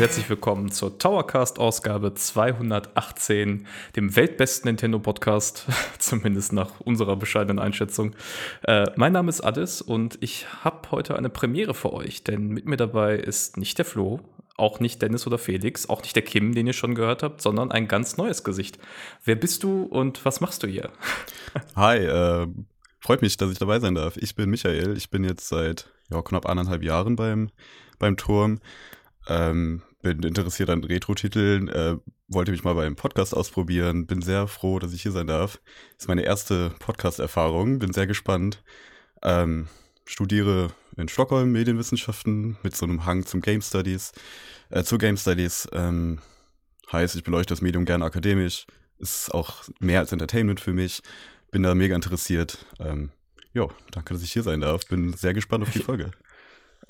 Herzlich willkommen zur Towercast-Ausgabe 218, dem weltbesten Nintendo-Podcast, zumindest nach unserer bescheidenen Einschätzung. Äh, mein Name ist Addis und ich habe heute eine Premiere für euch, denn mit mir dabei ist nicht der Flo, auch nicht Dennis oder Felix, auch nicht der Kim, den ihr schon gehört habt, sondern ein ganz neues Gesicht. Wer bist du und was machst du hier? Hi, äh, freut mich, dass ich dabei sein darf. Ich bin Michael, ich bin jetzt seit ja, knapp anderthalb Jahren beim, beim Turm. Ähm, bin interessiert an Retro-Titeln, äh, wollte mich mal beim Podcast ausprobieren, bin sehr froh, dass ich hier sein darf. Ist meine erste Podcast-Erfahrung, bin sehr gespannt. Ähm, studiere in Stockholm Medienwissenschaften mit so einem Hang zum Game Studies, äh, zu Game Studies. Ähm, heißt, ich beleuchte das Medium gerne akademisch, ist auch mehr als Entertainment für mich, bin da mega interessiert. Ähm, jo, danke, dass ich hier sein darf. Bin sehr gespannt auf die Folge.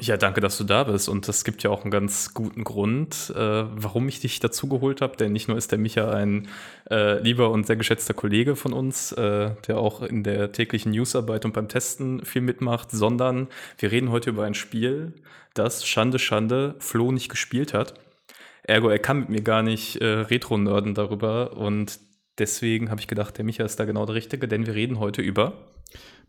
Ja, danke, dass du da bist. Und das gibt ja auch einen ganz guten Grund, äh, warum ich dich dazu geholt habe. Denn nicht nur ist der Micha ein äh, lieber und sehr geschätzter Kollege von uns, äh, der auch in der täglichen Newsarbeit und beim Testen viel mitmacht, sondern wir reden heute über ein Spiel, das Schande, Schande Flo nicht gespielt hat. Ergo, er kann mit mir gar nicht äh, Retro-Nörden darüber. Und deswegen habe ich gedacht, der Micha ist da genau der Richtige, denn wir reden heute über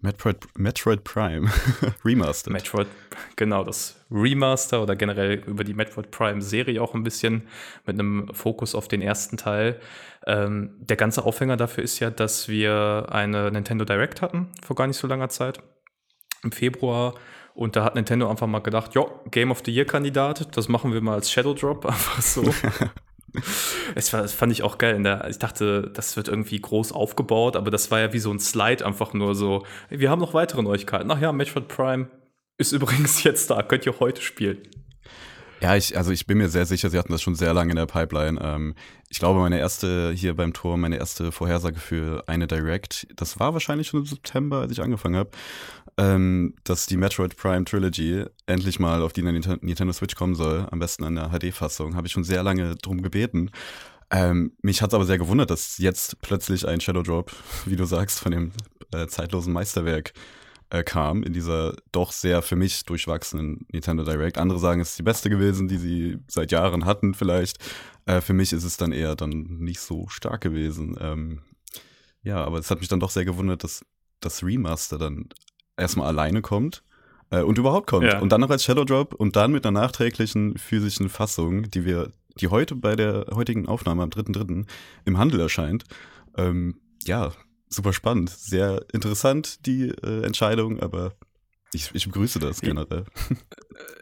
Metroid, Metroid Prime Remastered. Metroid, genau, das Remaster oder generell über die Metroid Prime Serie auch ein bisschen mit einem Fokus auf den ersten Teil. Ähm, der ganze Aufhänger dafür ist ja, dass wir eine Nintendo Direct hatten vor gar nicht so langer Zeit. Im Februar. Und da hat Nintendo einfach mal gedacht, ja, Game of the Year Kandidat, das machen wir mal als Shadow Drop, einfach so. Es war, das fand ich auch geil. Der, ich dachte, das wird irgendwie groß aufgebaut, aber das war ja wie so ein Slide, einfach nur so. Wir haben noch weitere Neuigkeiten. Ach ja, Metroid Prime ist übrigens jetzt da, könnt ihr heute spielen. Ja, ich, also ich bin mir sehr sicher, sie hatten das schon sehr lange in der Pipeline. Ähm, ich glaube, meine erste hier beim Tor, meine erste Vorhersage für eine Direct, das war wahrscheinlich schon im September, als ich angefangen habe, ähm, dass die Metroid Prime Trilogy endlich mal auf die Nintendo Switch kommen soll, am besten an der HD-Fassung. Habe ich schon sehr lange drum gebeten. Ähm, mich hat es aber sehr gewundert, dass jetzt plötzlich ein Shadow Drop, wie du sagst, von dem äh, zeitlosen Meisterwerk äh, kam, in dieser doch sehr für mich durchwachsenen Nintendo Direct. Andere sagen, es ist die beste gewesen, die sie seit Jahren hatten vielleicht. Äh, für mich ist es dann eher dann nicht so stark gewesen. Ähm, ja, aber es hat mich dann doch sehr gewundert, dass das Remaster dann erstmal alleine kommt äh, und überhaupt kommt. Ja. Und dann noch als Shadow Drop und dann mit einer nachträglichen physischen Fassung, die wir, die heute bei der heutigen Aufnahme am 3.3. im Handel erscheint. Ähm, ja, super spannend. Sehr interessant, die äh, Entscheidung, aber ich, ich begrüße das generell.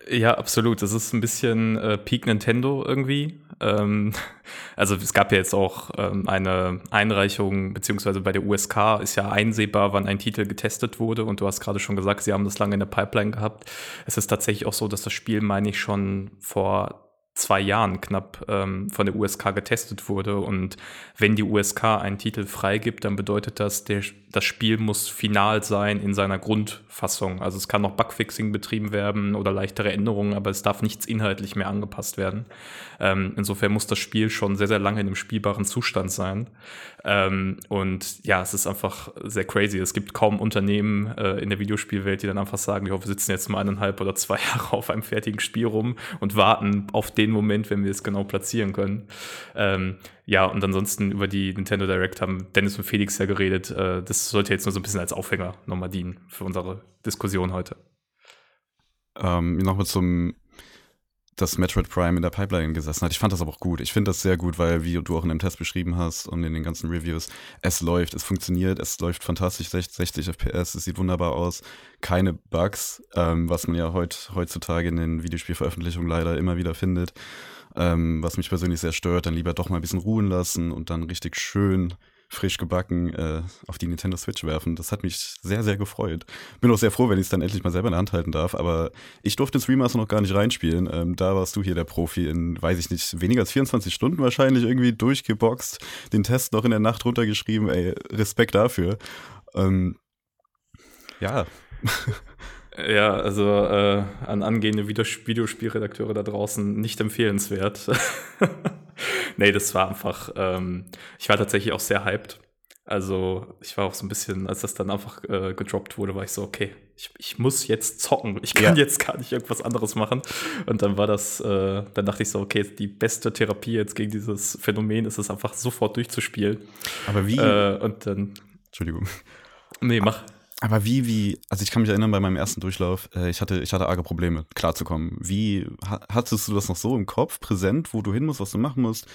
Ja, absolut. Das ist ein bisschen äh, Peak Nintendo irgendwie. Ähm, also es gab ja jetzt auch ähm, eine Einreichung, beziehungsweise bei der USK ist ja einsehbar, wann ein Titel getestet wurde. Und du hast gerade schon gesagt, sie haben das lange in der Pipeline gehabt. Es ist tatsächlich auch so, dass das Spiel, meine ich, schon vor zwei Jahren knapp ähm, von der USK getestet wurde. Und wenn die USK einen Titel freigibt, dann bedeutet das, der, das Spiel muss final sein in seiner Grundfassung. Also es kann noch Bugfixing betrieben werden oder leichtere Änderungen, aber es darf nichts inhaltlich mehr angepasst werden. Ähm, insofern muss das Spiel schon sehr, sehr lange in einem spielbaren Zustand sein. Ähm, und ja, es ist einfach sehr crazy. Es gibt kaum Unternehmen äh, in der Videospielwelt, die dann einfach sagen, ja, wir sitzen jetzt mal eineinhalb oder zwei Jahre auf einem fertigen Spiel rum und warten auf den Moment, wenn wir es genau platzieren können. Ähm, ja, und ansonsten über die Nintendo Direct haben Dennis und Felix ja geredet. Äh, das sollte jetzt nur so ein bisschen als Aufhänger nochmal dienen für unsere Diskussion heute. Ähm, nochmal zum dass Metroid Prime in der Pipeline gesessen hat. Ich fand das aber auch gut. Ich finde das sehr gut, weil, wie du auch in dem Test beschrieben hast und in den ganzen Reviews, es läuft, es funktioniert, es läuft fantastisch, 60 FPS, es sieht wunderbar aus, keine Bugs, ähm, was man ja heut, heutzutage in den Videospielveröffentlichungen leider immer wieder findet. Ähm, was mich persönlich sehr stört, dann lieber doch mal ein bisschen ruhen lassen und dann richtig schön frisch gebacken äh, auf die Nintendo Switch werfen. Das hat mich sehr, sehr gefreut. Bin auch sehr froh, wenn ich es dann endlich mal selber in der Hand halten darf. Aber ich durfte ins Remaster noch gar nicht reinspielen. Ähm, da warst du hier der Profi in, weiß ich nicht, weniger als 24 Stunden wahrscheinlich irgendwie durchgeboxt, den Test noch in der Nacht runtergeschrieben. Ey, Respekt dafür. Ähm, ja. Ja, also äh, an angehende Videospielredakteure da draußen nicht empfehlenswert. nee, das war einfach, ähm, ich war tatsächlich auch sehr hyped. Also ich war auch so ein bisschen, als das dann einfach äh, gedroppt wurde, war ich so, okay, ich, ich muss jetzt zocken. Ich kann ja. jetzt gar nicht irgendwas anderes machen. Und dann war das, äh, dann dachte ich so, okay, die beste Therapie jetzt gegen dieses Phänomen ist es einfach sofort durchzuspielen. Aber wie? Äh, und dann. Entschuldigung. Nee, mach. Aber wie, wie, also ich kann mich erinnern, bei meinem ersten Durchlauf, äh, ich hatte, ich hatte arge Probleme, klarzukommen. Wie, hattest du das noch so im Kopf, präsent, wo du hin musst, was du machen musst?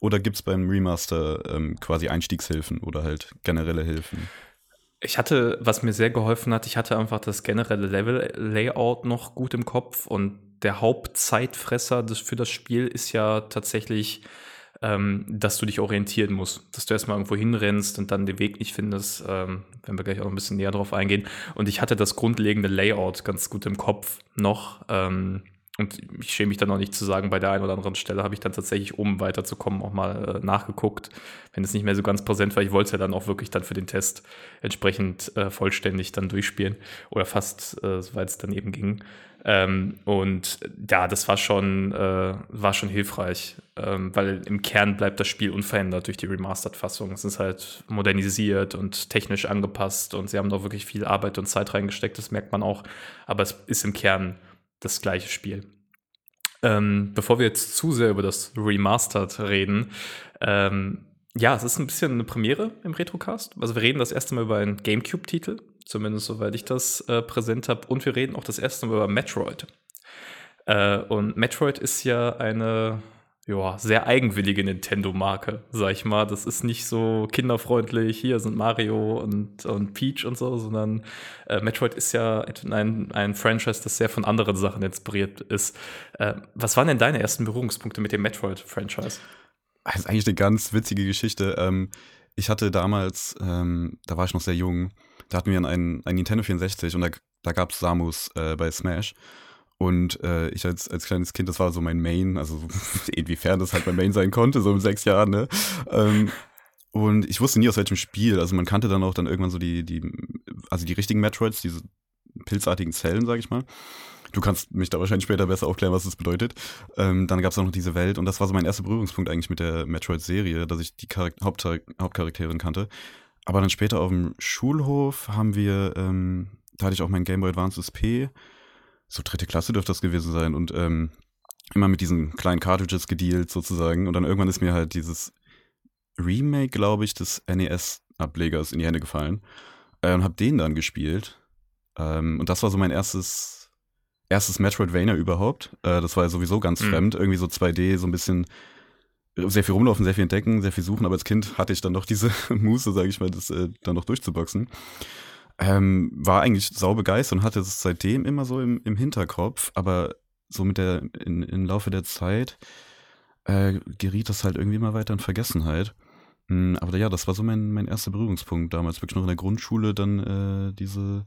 Oder gibt es beim Remaster ähm, quasi Einstiegshilfen oder halt generelle Hilfen? Ich hatte, was mir sehr geholfen hat, ich hatte einfach das generelle Level-Layout noch gut im Kopf und der Hauptzeitfresser für das Spiel ist ja tatsächlich ähm, dass du dich orientieren musst, dass du erstmal irgendwo hinrennst und dann den Weg nicht findest, ähm, wenn wir gleich auch ein bisschen näher drauf eingehen. Und ich hatte das grundlegende Layout ganz gut im Kopf noch. Ähm, und ich schäme mich dann noch nicht zu sagen, bei der einen oder anderen Stelle habe ich dann tatsächlich, um weiterzukommen, auch mal äh, nachgeguckt, wenn es nicht mehr so ganz präsent war. Ich wollte es ja dann auch wirklich dann für den Test entsprechend äh, vollständig dann durchspielen oder fast, äh, soweit es dann eben ging. Ähm, und ja, das war schon, äh, war schon hilfreich, ähm, weil im Kern bleibt das Spiel unverändert durch die Remastered-Fassung. Es ist halt modernisiert und technisch angepasst und sie haben da wirklich viel Arbeit und Zeit reingesteckt, das merkt man auch. Aber es ist im Kern das gleiche Spiel. Ähm, bevor wir jetzt zu sehr über das Remastered reden, ähm, ja, es ist ein bisschen eine Premiere im Retrocast. Also wir reden das erste Mal über einen GameCube-Titel, zumindest soweit ich das äh, präsent habe. Und wir reden auch das erste Mal über Metroid. Äh, und Metroid ist ja eine ja, sehr eigenwillige Nintendo-Marke, sag ich mal. Das ist nicht so kinderfreundlich, hier sind Mario und, und Peach und so, sondern äh, Metroid ist ja ein, ein Franchise, das sehr von anderen Sachen inspiriert ist. Äh, was waren denn deine ersten Berührungspunkte mit dem Metroid-Franchise? Das ist eigentlich eine ganz witzige Geschichte. Ähm, ich hatte damals, ähm, da war ich noch sehr jung, da hatten wir einen, einen Nintendo 64 und da, da gab es Samus äh, bei Smash. Und äh, ich als, als kleines Kind, das war so mein Main, also inwiefern das halt mein Main sein konnte, so um sechs Jahren, ne? Ähm, und ich wusste nie aus welchem Spiel. Also man kannte dann auch dann irgendwann so die, die, also die richtigen Metroids, diese pilzartigen Zellen, sag ich mal. Du kannst mich da wahrscheinlich später besser aufklären, was das bedeutet. Ähm, dann gab es auch noch diese Welt und das war so mein erster Berührungspunkt eigentlich mit der Metroid-Serie, dass ich die Charak Hauptchar Hauptcharakterin kannte. Aber dann später auf dem Schulhof haben wir, ähm, da hatte ich auch mein Game Boy Advance SP, so dritte Klasse dürfte das gewesen sein und ähm, immer mit diesen kleinen Cartridges gedealt sozusagen und dann irgendwann ist mir halt dieses Remake, glaube ich, des NES-Ablegers in die Hände gefallen äh, und habe den dann gespielt ähm, und das war so mein erstes erstes Metroidvania überhaupt. Äh, das war ja sowieso ganz mhm. fremd, irgendwie so 2D, so ein bisschen sehr viel rumlaufen, sehr viel entdecken, sehr viel suchen, aber als Kind hatte ich dann doch diese Muße, sage ich mal, das äh, dann noch durchzuboxen. Ähm, war eigentlich sau begeistert und hatte es seitdem immer so im, im Hinterkopf, aber so mit der, in, im Laufe der Zeit äh, geriet das halt irgendwie immer weiter in Vergessenheit. Mhm, aber ja, das war so mein, mein erster Berührungspunkt damals, wirklich noch in der Grundschule, dann äh, diese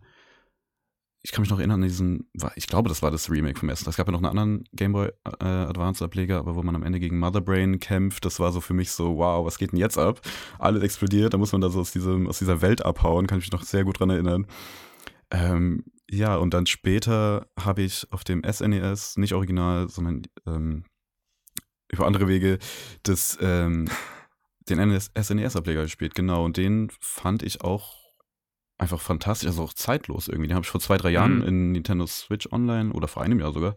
ich kann mich noch erinnern an diesen, ich glaube, das war das Remake vom ersten. Es gab ja noch einen anderen Game Boy äh, Advance Ableger, aber wo man am Ende gegen Mother Brain kämpft, das war so für mich so, wow, was geht denn jetzt ab? Alles explodiert, da muss man da so aus, diesem, aus dieser Welt abhauen, kann ich mich noch sehr gut dran erinnern. Ähm, ja, und dann später habe ich auf dem SNES, e nicht original, sondern ähm, über andere Wege, das, ähm, den SNES-Ableger gespielt, genau. Und den fand ich auch einfach fantastisch, also auch zeitlos irgendwie. Den habe ich vor zwei, drei Jahren mhm. in Nintendo Switch Online oder vor einem Jahr sogar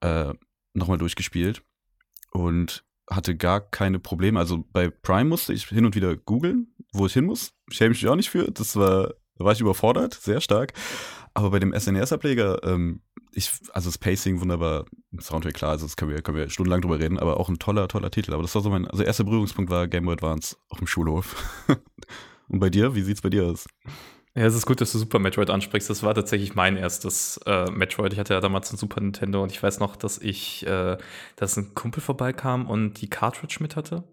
äh, nochmal durchgespielt und hatte gar keine Probleme. Also bei Prime musste ich hin und wieder googeln, wo ich hin muss. Schäme ich mich auch nicht für. Das war, da war ich überfordert, sehr stark. Aber bei dem SNES-Ableger, ähm, ich, also das Pacing wunderbar, Soundtrack klar, also das können wir, können wir stundenlang drüber reden, aber auch ein toller, toller Titel. Aber das war so mein, also erster Berührungspunkt war Game Boy Advance auf dem Schulhof. und bei dir, wie sieht's bei dir aus? Ja, es ist gut, dass du Super Metroid ansprichst. Das war tatsächlich mein erstes äh, Metroid. Ich hatte ja damals ein Super Nintendo und ich weiß noch, dass ich, äh, dass ein Kumpel vorbeikam und die Cartridge mit hatte.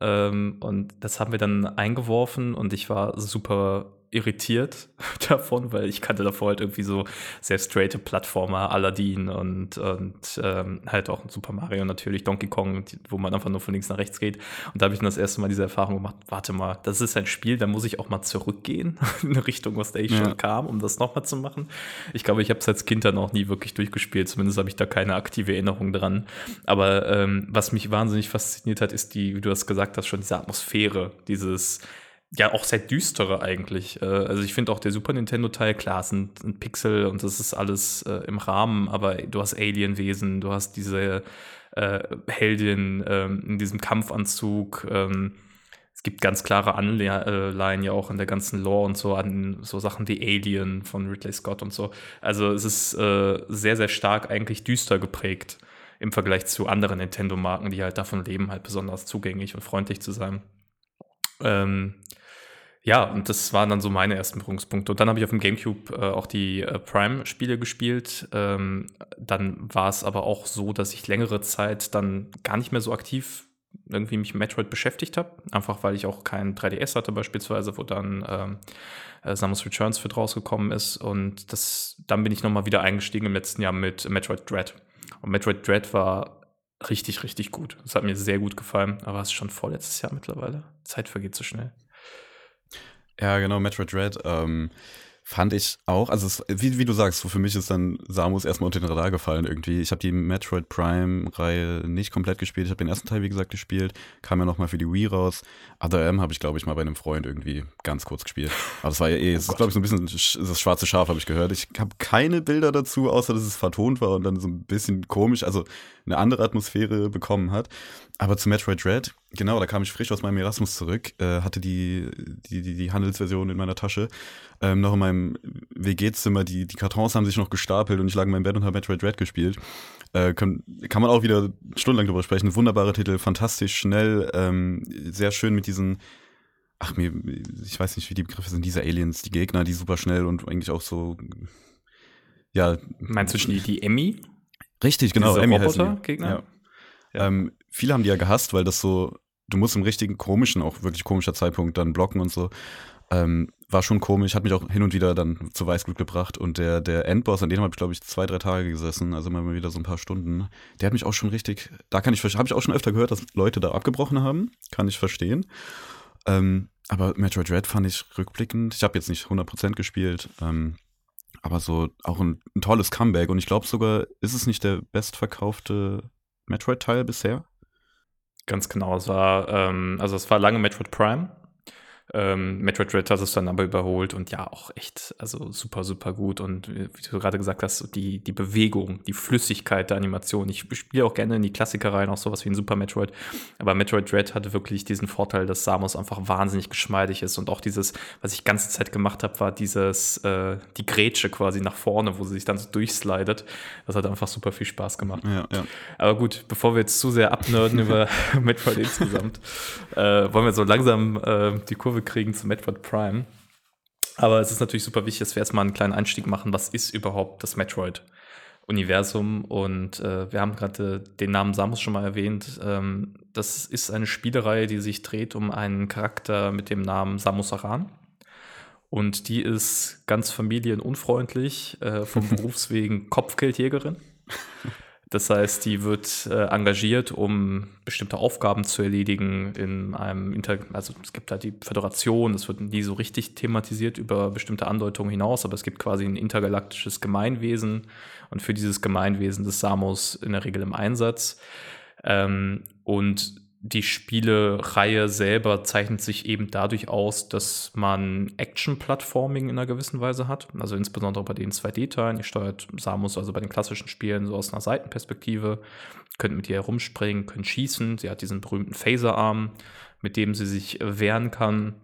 Ähm, und das haben wir dann eingeworfen und ich war super irritiert davon, weil ich kannte davor halt irgendwie so sehr straighte Plattformer, Aladdin und, und ähm, halt auch Super Mario natürlich, Donkey Kong, wo man einfach nur von links nach rechts geht. Und da habe ich dann das erste Mal diese Erfahrung gemacht, warte mal, das ist ein Spiel, da muss ich auch mal zurückgehen in eine Richtung, aus der ich ja. schon kam, um das nochmal zu machen. Ich glaube, ich habe es als Kind dann auch nie wirklich durchgespielt, zumindest habe ich da keine aktive Erinnerung dran. Aber ähm, was mich wahnsinnig fasziniert hat, ist die, wie du das gesagt hast, schon diese Atmosphäre, dieses ja auch sehr düstere eigentlich. Äh, also ich finde auch der Super Nintendo-Teil, klar, sind, sind, Pixel und das ist alles äh, im Rahmen, aber du hast Alienwesen, du hast diese äh, Heldin ähm, in diesem Kampfanzug. Ähm, es gibt ganz klare Anleihen ja auch in der ganzen Lore und so an so Sachen wie Alien von Ridley Scott und so. Also es ist äh, sehr, sehr stark eigentlich düster geprägt im Vergleich zu anderen Nintendo-Marken, die halt davon leben, halt besonders zugänglich und freundlich zu sein. Ähm, ja, und das waren dann so meine ersten Berührungspunkte. Und dann habe ich auf dem GameCube äh, auch die äh, Prime-Spiele gespielt. Ähm, dann war es aber auch so, dass ich längere Zeit dann gar nicht mehr so aktiv irgendwie mich mit Metroid beschäftigt habe. Einfach weil ich auch kein 3DS hatte, beispielsweise, wo dann ähm, äh, Samus Returns für rausgekommen ist. Und das, dann bin ich nochmal wieder eingestiegen im letzten Jahr mit Metroid Dread. Und Metroid Dread war richtig, richtig gut. Das hat mir sehr gut gefallen, aber es ist schon vorletztes Jahr mittlerweile. Zeit vergeht so schnell. Ja, genau, Metroid Dread. Ähm, Fand ich auch, also es, wie, wie du sagst, so für mich ist dann Samus erstmal unter den Radar gefallen irgendwie. Ich habe die Metroid Prime-Reihe nicht komplett gespielt. Ich habe den ersten Teil, wie gesagt, gespielt. Kam ja nochmal für die Wii raus. Other M habe ich, glaube ich, mal bei einem Freund irgendwie ganz kurz gespielt. Aber das war ja eh, es oh ist, glaube ich, so ein bisschen das schwarze Schaf, habe ich gehört. Ich habe keine Bilder dazu, außer dass es vertont war und dann so ein bisschen komisch, also eine andere Atmosphäre bekommen hat. Aber zu Metroid Dread, genau, da kam ich frisch aus meinem Erasmus zurück, äh, hatte die, die, die, die Handelsversion in meiner Tasche, ähm, noch in meinem WG-Zimmer, die, die Kartons haben sich noch gestapelt und ich lag in meinem Bett und habe Metroid Dread gespielt. Äh, kann, kann man auch wieder stundenlang drüber sprechen. Wunderbarer Titel, fantastisch schnell, ähm, sehr schön mit diesen, ach mir, ich weiß nicht, wie die Begriffe sind, diese Aliens, die Gegner, die super schnell und eigentlich auch so, ja. Meinst du die, die Emmy? Richtig, genau, Diese Emmy heißt Gegner? Ja. Ja. Ähm, viele haben die ja gehasst, weil das so, du musst im richtigen komischen, auch wirklich komischer Zeitpunkt dann blocken und so. Ähm, war schon komisch, hat mich auch hin und wieder dann zu Weißglut gebracht. Und der, der Endboss, an dem habe ich, glaube ich, zwei, drei Tage gesessen, also immer wieder so ein paar Stunden. Der hat mich auch schon richtig, da kann ich, habe ich auch schon öfter gehört, dass Leute da abgebrochen haben. Kann ich verstehen. Ähm, aber Metroid Dread fand ich rückblickend, ich habe jetzt nicht 100% gespielt, ähm, aber so auch ein, ein tolles Comeback. Und ich glaube sogar, ist es nicht der bestverkaufte Metroid-Teil bisher? Ganz genau. Es war, ähm, also es war lange Metroid Prime. Ähm, Metroid Dread hat es dann aber überholt und ja, auch echt, also super, super gut. Und wie du gerade gesagt hast, die, die Bewegung, die Flüssigkeit der Animation. Ich spiele auch gerne in die Klassiker rein, auch sowas wie ein Super Metroid. Aber Metroid Dread hatte wirklich diesen Vorteil, dass Samus einfach wahnsinnig geschmeidig ist. Und auch dieses, was ich ganze Zeit gemacht habe, war dieses, äh, die Grätsche quasi nach vorne, wo sie sich dann so durchslidet. Das hat einfach super viel Spaß gemacht. Ja, ja. Aber gut, bevor wir jetzt zu sehr abnörden über Metroid insgesamt, äh, wollen wir so langsam äh, die Kurve Kurve kriegen zu Metroid Prime. Aber es ist natürlich super wichtig, dass wir erstmal einen kleinen Einstieg machen. Was ist überhaupt das Metroid-Universum? Und äh, wir haben gerade den Namen Samus schon mal erwähnt. Ähm, das ist eine Spielereihe, die sich dreht um einen Charakter mit dem Namen Samus Aran. Und die ist ganz familienunfreundlich, äh, vom Berufswegen Kopfgeldjägerin. Das heißt, die wird äh, engagiert, um bestimmte Aufgaben zu erledigen in einem Inter also es gibt halt die Föderation, das wird nie so richtig thematisiert über bestimmte Andeutungen hinaus, aber es gibt quasi ein intergalaktisches Gemeinwesen und für dieses Gemeinwesen des Samus in der Regel im Einsatz. Ähm, und die Spielereihe selber zeichnet sich eben dadurch aus, dass man Action-Plattforming in einer gewissen Weise hat. Also insbesondere bei den 2D-Teilen. Ihr steuert Samus also bei den klassischen Spielen so aus einer Seitenperspektive, könnt mit ihr herumspringen, könnt schießen. Sie hat diesen berühmten Phaser-Arm, mit dem sie sich wehren kann.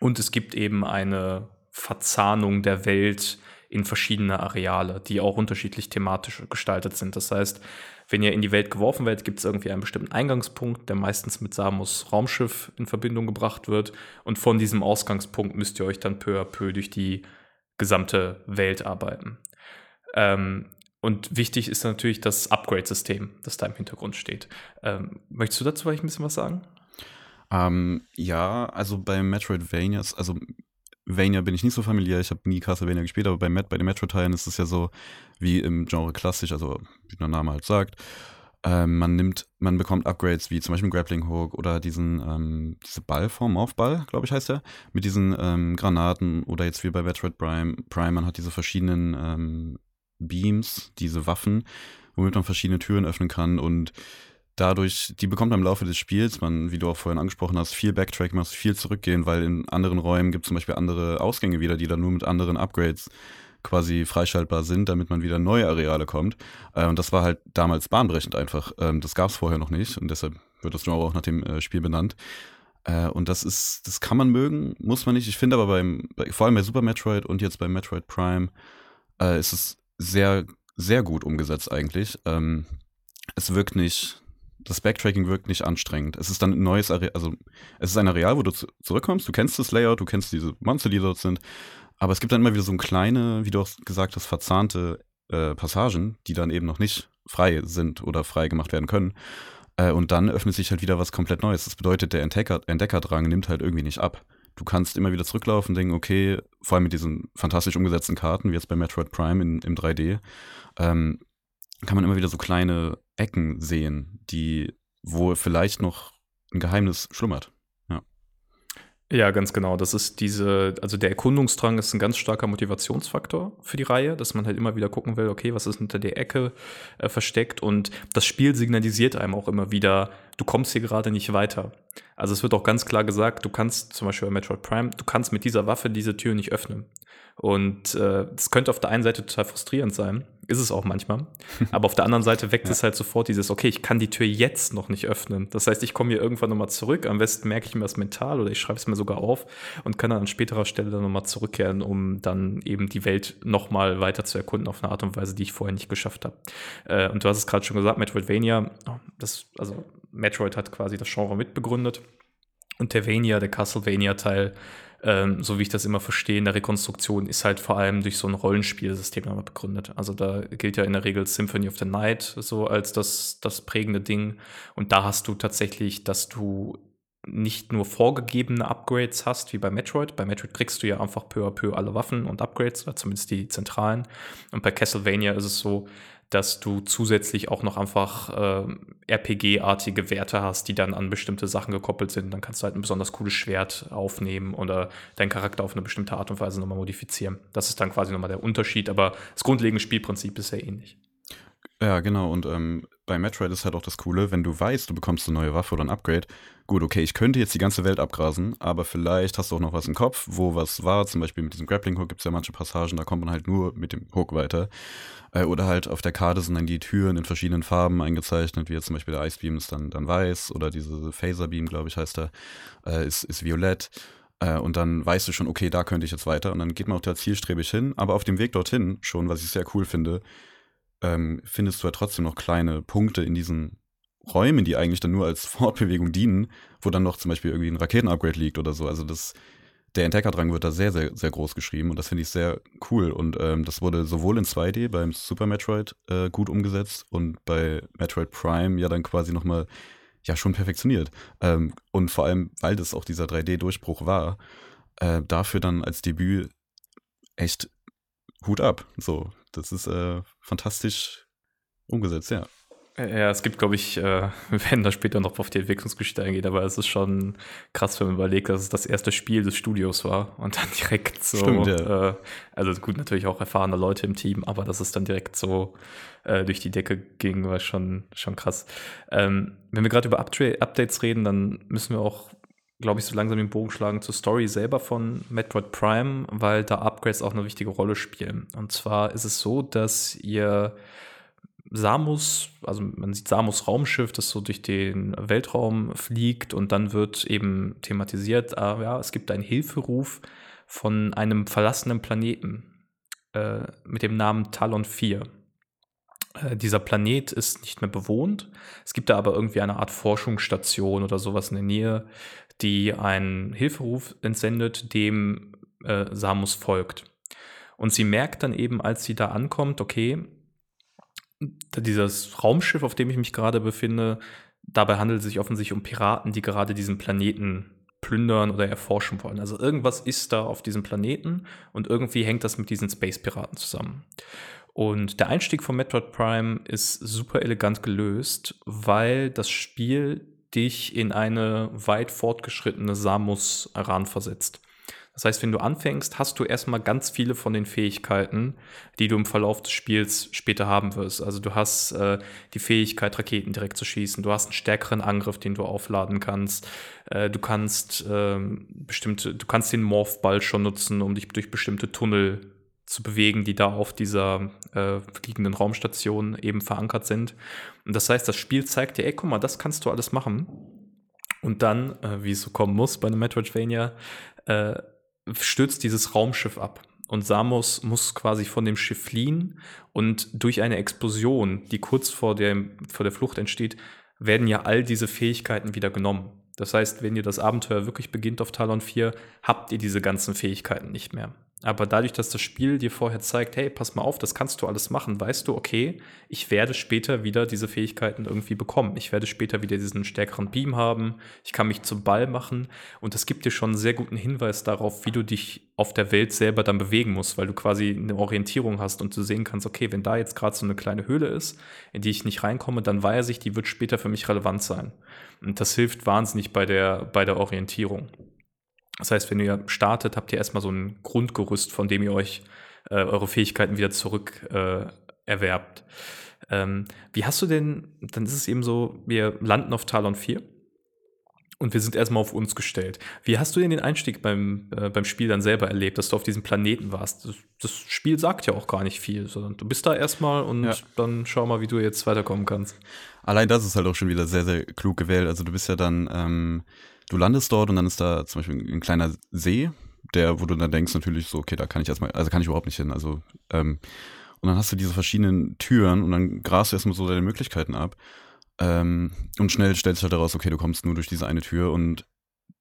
Und es gibt eben eine Verzahnung der Welt in verschiedene Areale, die auch unterschiedlich thematisch gestaltet sind. Das heißt, wenn ihr in die Welt geworfen werdet, gibt es irgendwie einen bestimmten Eingangspunkt, der meistens mit Samus Raumschiff in Verbindung gebracht wird. Und von diesem Ausgangspunkt müsst ihr euch dann peu à peu durch die gesamte Welt arbeiten. Ähm, und wichtig ist natürlich das Upgrade-System, das da im Hintergrund steht. Ähm, möchtest du dazu vielleicht ein bisschen was sagen? Ähm, ja, also bei Metroidvanias, also Vania bin ich nicht so familiär, ich habe nie Castlevania gespielt, aber bei, Met, bei den Metro-Teilen ist es ja so wie im Genre klassisch, also wie der Name halt sagt. Ähm, man nimmt, man bekommt Upgrades wie zum Beispiel Grappling Hook oder diesen, ähm, diese Ballform, Aufball, glaube ich, heißt der, mit diesen ähm, Granaten oder jetzt wie bei Metroid Prime, Prime, man hat diese verschiedenen ähm, Beams, diese Waffen, womit man verschiedene Türen öffnen kann und dadurch, die bekommt man im Laufe des Spiels, man, wie du auch vorhin angesprochen hast, viel Backtrack, muss viel zurückgehen, weil in anderen Räumen gibt es zum Beispiel andere Ausgänge wieder, die dann nur mit anderen Upgrades quasi freischaltbar sind, damit man wieder neue Areale kommt. Äh, und das war halt damals bahnbrechend einfach. Ähm, das gab es vorher noch nicht und deshalb wird das Genre auch nach dem äh, Spiel benannt. Äh, und das ist, das kann man mögen, muss man nicht. Ich finde aber beim, vor allem bei Super Metroid und jetzt bei Metroid Prime, ist es sehr, sehr gut umgesetzt eigentlich. Ähm, es wirkt nicht, das Backtracking wirkt nicht anstrengend. Es ist dann ein neues Areal, also es ist ein Areal, wo du zurückkommst, du kennst das Layout, du kennst diese Monster, die dort sind, aber es gibt dann immer wieder so kleine, wie du auch gesagt hast, verzahnte äh, Passagen, die dann eben noch nicht frei sind oder frei gemacht werden können. Äh, und dann öffnet sich halt wieder was komplett Neues. Das bedeutet, der Entdecker, Entdeckerdrang nimmt halt irgendwie nicht ab. Du kannst immer wieder zurücklaufen und denken, okay, vor allem mit diesen fantastisch umgesetzten Karten, wie jetzt bei Metroid Prime in, im 3D, ähm, kann man immer wieder so kleine Ecken sehen, die, wo vielleicht noch ein Geheimnis schlummert. Ja, ganz genau. Das ist diese, also der Erkundungsdrang ist ein ganz starker Motivationsfaktor für die Reihe, dass man halt immer wieder gucken will, okay, was ist hinter der Ecke äh, versteckt und das Spiel signalisiert einem auch immer wieder, du kommst hier gerade nicht weiter. Also es wird auch ganz klar gesagt, du kannst zum Beispiel bei Metroid Prime, du kannst mit dieser Waffe diese Tür nicht öffnen. Und äh, das könnte auf der einen Seite total frustrierend sein, ist es auch manchmal. Aber auf der anderen Seite weckt ja. es halt sofort dieses, okay, ich kann die Tür jetzt noch nicht öffnen. Das heißt, ich komme hier irgendwann nochmal zurück. Am besten merke ich mir das mental oder ich schreibe es mir sogar auf und kann dann an späterer Stelle dann nochmal zurückkehren, um dann eben die Welt nochmal weiter zu erkunden auf eine Art und Weise, die ich vorher nicht geschafft habe. Äh, und du hast es gerade schon gesagt, Metroidvania, das, also Metroid hat quasi das Genre mitbegründet. Und der Vania, der Castlevania-Teil, ähm, so wie ich das immer verstehe, in der Rekonstruktion ist halt vor allem durch so ein Rollenspielsystem aber begründet. Also da gilt ja in der Regel Symphony of the Night so als das, das prägende Ding. Und da hast du tatsächlich, dass du nicht nur vorgegebene Upgrades hast, wie bei Metroid. Bei Metroid kriegst du ja einfach peu à peu alle Waffen und Upgrades, oder zumindest die zentralen. Und bei Castlevania ist es so, dass du zusätzlich auch noch einfach äh, RPG-artige Werte hast, die dann an bestimmte Sachen gekoppelt sind. Dann kannst du halt ein besonders cooles Schwert aufnehmen oder deinen Charakter auf eine bestimmte Art und Weise nochmal modifizieren. Das ist dann quasi nochmal der Unterschied, aber das grundlegende Spielprinzip ist sehr ähnlich. Ja, genau. Und ähm, bei Metroid ist halt auch das Coole, wenn du weißt, du bekommst eine neue Waffe oder ein Upgrade. Gut, okay, ich könnte jetzt die ganze Welt abgrasen, aber vielleicht hast du auch noch was im Kopf, wo was war. Zum Beispiel mit diesem Grappling Hook gibt es ja manche Passagen, da kommt man halt nur mit dem Hook weiter. Äh, oder halt auf der Karte sind dann die Türen in verschiedenen Farben eingezeichnet, wie jetzt zum Beispiel der Ice Beam ist dann, dann weiß oder diese Phaser Beam, glaube ich, heißt der, äh, ist, ist violett. Äh, und dann weißt du schon, okay, da könnte ich jetzt weiter. Und dann geht man auch da zielstrebig hin. Aber auf dem Weg dorthin schon, was ich sehr cool finde, ähm, findest du ja trotzdem noch kleine Punkte in diesen Räumen, die eigentlich dann nur als Fortbewegung dienen, wo dann noch zum Beispiel irgendwie ein Raketenupgrade liegt oder so. Also das, der Entdeckerdrang wird da sehr, sehr, sehr groß geschrieben und das finde ich sehr cool. Und ähm, das wurde sowohl in 2D beim Super Metroid äh, gut umgesetzt und bei Metroid Prime ja dann quasi nochmal ja schon perfektioniert. Ähm, und vor allem, weil das auch dieser 3D-Durchbruch war, äh, dafür dann als Debüt echt Hut ab. So, das ist äh, fantastisch umgesetzt, ja. Ja, es gibt, glaube ich, äh, wir werden da später noch auf die Entwicklungsgeschichte eingehen, aber es ist schon krass, wenn man überlegt, dass es das erste Spiel des Studios war und dann direkt so, Stimmt, ja. äh, also gut, natürlich auch erfahrene Leute im Team, aber dass es dann direkt so äh, durch die Decke ging, war schon, schon krass. Ähm, wenn wir gerade über Updates reden, dann müssen wir auch glaube ich, so langsam den Bogen schlagen zur Story selber von Metroid Prime, weil da Upgrades auch eine wichtige Rolle spielen. Und zwar ist es so, dass ihr Samus, also man sieht Samus Raumschiff, das so durch den Weltraum fliegt und dann wird eben thematisiert, ah, ja, es gibt einen Hilferuf von einem verlassenen Planeten äh, mit dem Namen Talon 4. Äh, dieser Planet ist nicht mehr bewohnt. Es gibt da aber irgendwie eine Art Forschungsstation oder sowas in der Nähe, die einen Hilferuf entsendet, dem äh, Samus folgt. Und sie merkt dann eben, als sie da ankommt, okay, dieses Raumschiff, auf dem ich mich gerade befinde, dabei handelt es sich offensichtlich um Piraten, die gerade diesen Planeten plündern oder erforschen wollen. Also irgendwas ist da auf diesem Planeten und irgendwie hängt das mit diesen Space-Piraten zusammen. Und der Einstieg von Metroid Prime ist super elegant gelöst, weil das Spiel dich in eine weit fortgeschrittene Samus ranversetzt. Das heißt, wenn du anfängst, hast du erstmal ganz viele von den Fähigkeiten, die du im Verlauf des Spiels später haben wirst. Also du hast äh, die Fähigkeit, Raketen direkt zu schießen, du hast einen stärkeren Angriff, den du aufladen kannst, äh, du kannst äh, bestimmte, du kannst den Morphball schon nutzen, um dich durch bestimmte Tunnel zu bewegen, die da auf dieser äh, fliegenden Raumstation eben verankert sind. Und das heißt, das Spiel zeigt dir, ey, guck mal, das kannst du alles machen. Und dann, äh, wie es so kommen muss bei einem Metroidvania, äh, stürzt dieses Raumschiff ab. Und Samus muss quasi von dem Schiff fliehen und durch eine Explosion, die kurz vor der, vor der Flucht entsteht, werden ja all diese Fähigkeiten wieder genommen. Das heißt, wenn ihr das Abenteuer wirklich beginnt auf Talon 4, habt ihr diese ganzen Fähigkeiten nicht mehr. Aber dadurch, dass das Spiel dir vorher zeigt, hey, pass mal auf, das kannst du alles machen, weißt du, okay, ich werde später wieder diese Fähigkeiten irgendwie bekommen. Ich werde später wieder diesen stärkeren Beam haben. Ich kann mich zum Ball machen. Und das gibt dir schon einen sehr guten Hinweis darauf, wie du dich auf der Welt selber dann bewegen musst, weil du quasi eine Orientierung hast und du sehen kannst, okay, wenn da jetzt gerade so eine kleine Höhle ist, in die ich nicht reinkomme, dann weiß ich, die wird später für mich relevant sein. Und das hilft wahnsinnig bei der, bei der Orientierung. Das heißt, wenn ihr startet, habt ihr erstmal so ein Grundgerüst, von dem ihr euch äh, eure Fähigkeiten wieder zurück äh, erwerbt. Ähm, wie hast du denn, dann ist es eben so, wir landen auf Talon 4 und wir sind erstmal auf uns gestellt. Wie hast du denn den Einstieg beim, äh, beim Spiel dann selber erlebt, dass du auf diesem Planeten warst? Das, das Spiel sagt ja auch gar nicht viel, sondern du bist da erstmal und ja. dann schau mal, wie du jetzt weiterkommen kannst. Allein das ist halt auch schon wieder sehr, sehr klug gewählt. Also du bist ja dann ähm, du landest dort und dann ist da zum Beispiel ein kleiner See, der, wo du dann denkst natürlich so, okay, da kann ich erstmal, also kann ich überhaupt nicht hin. Also, ähm, und dann hast du diese verschiedenen Türen und dann grast du erstmal so deine Möglichkeiten ab. Ähm, und schnell stellst du halt daraus, okay, du kommst nur durch diese eine Tür und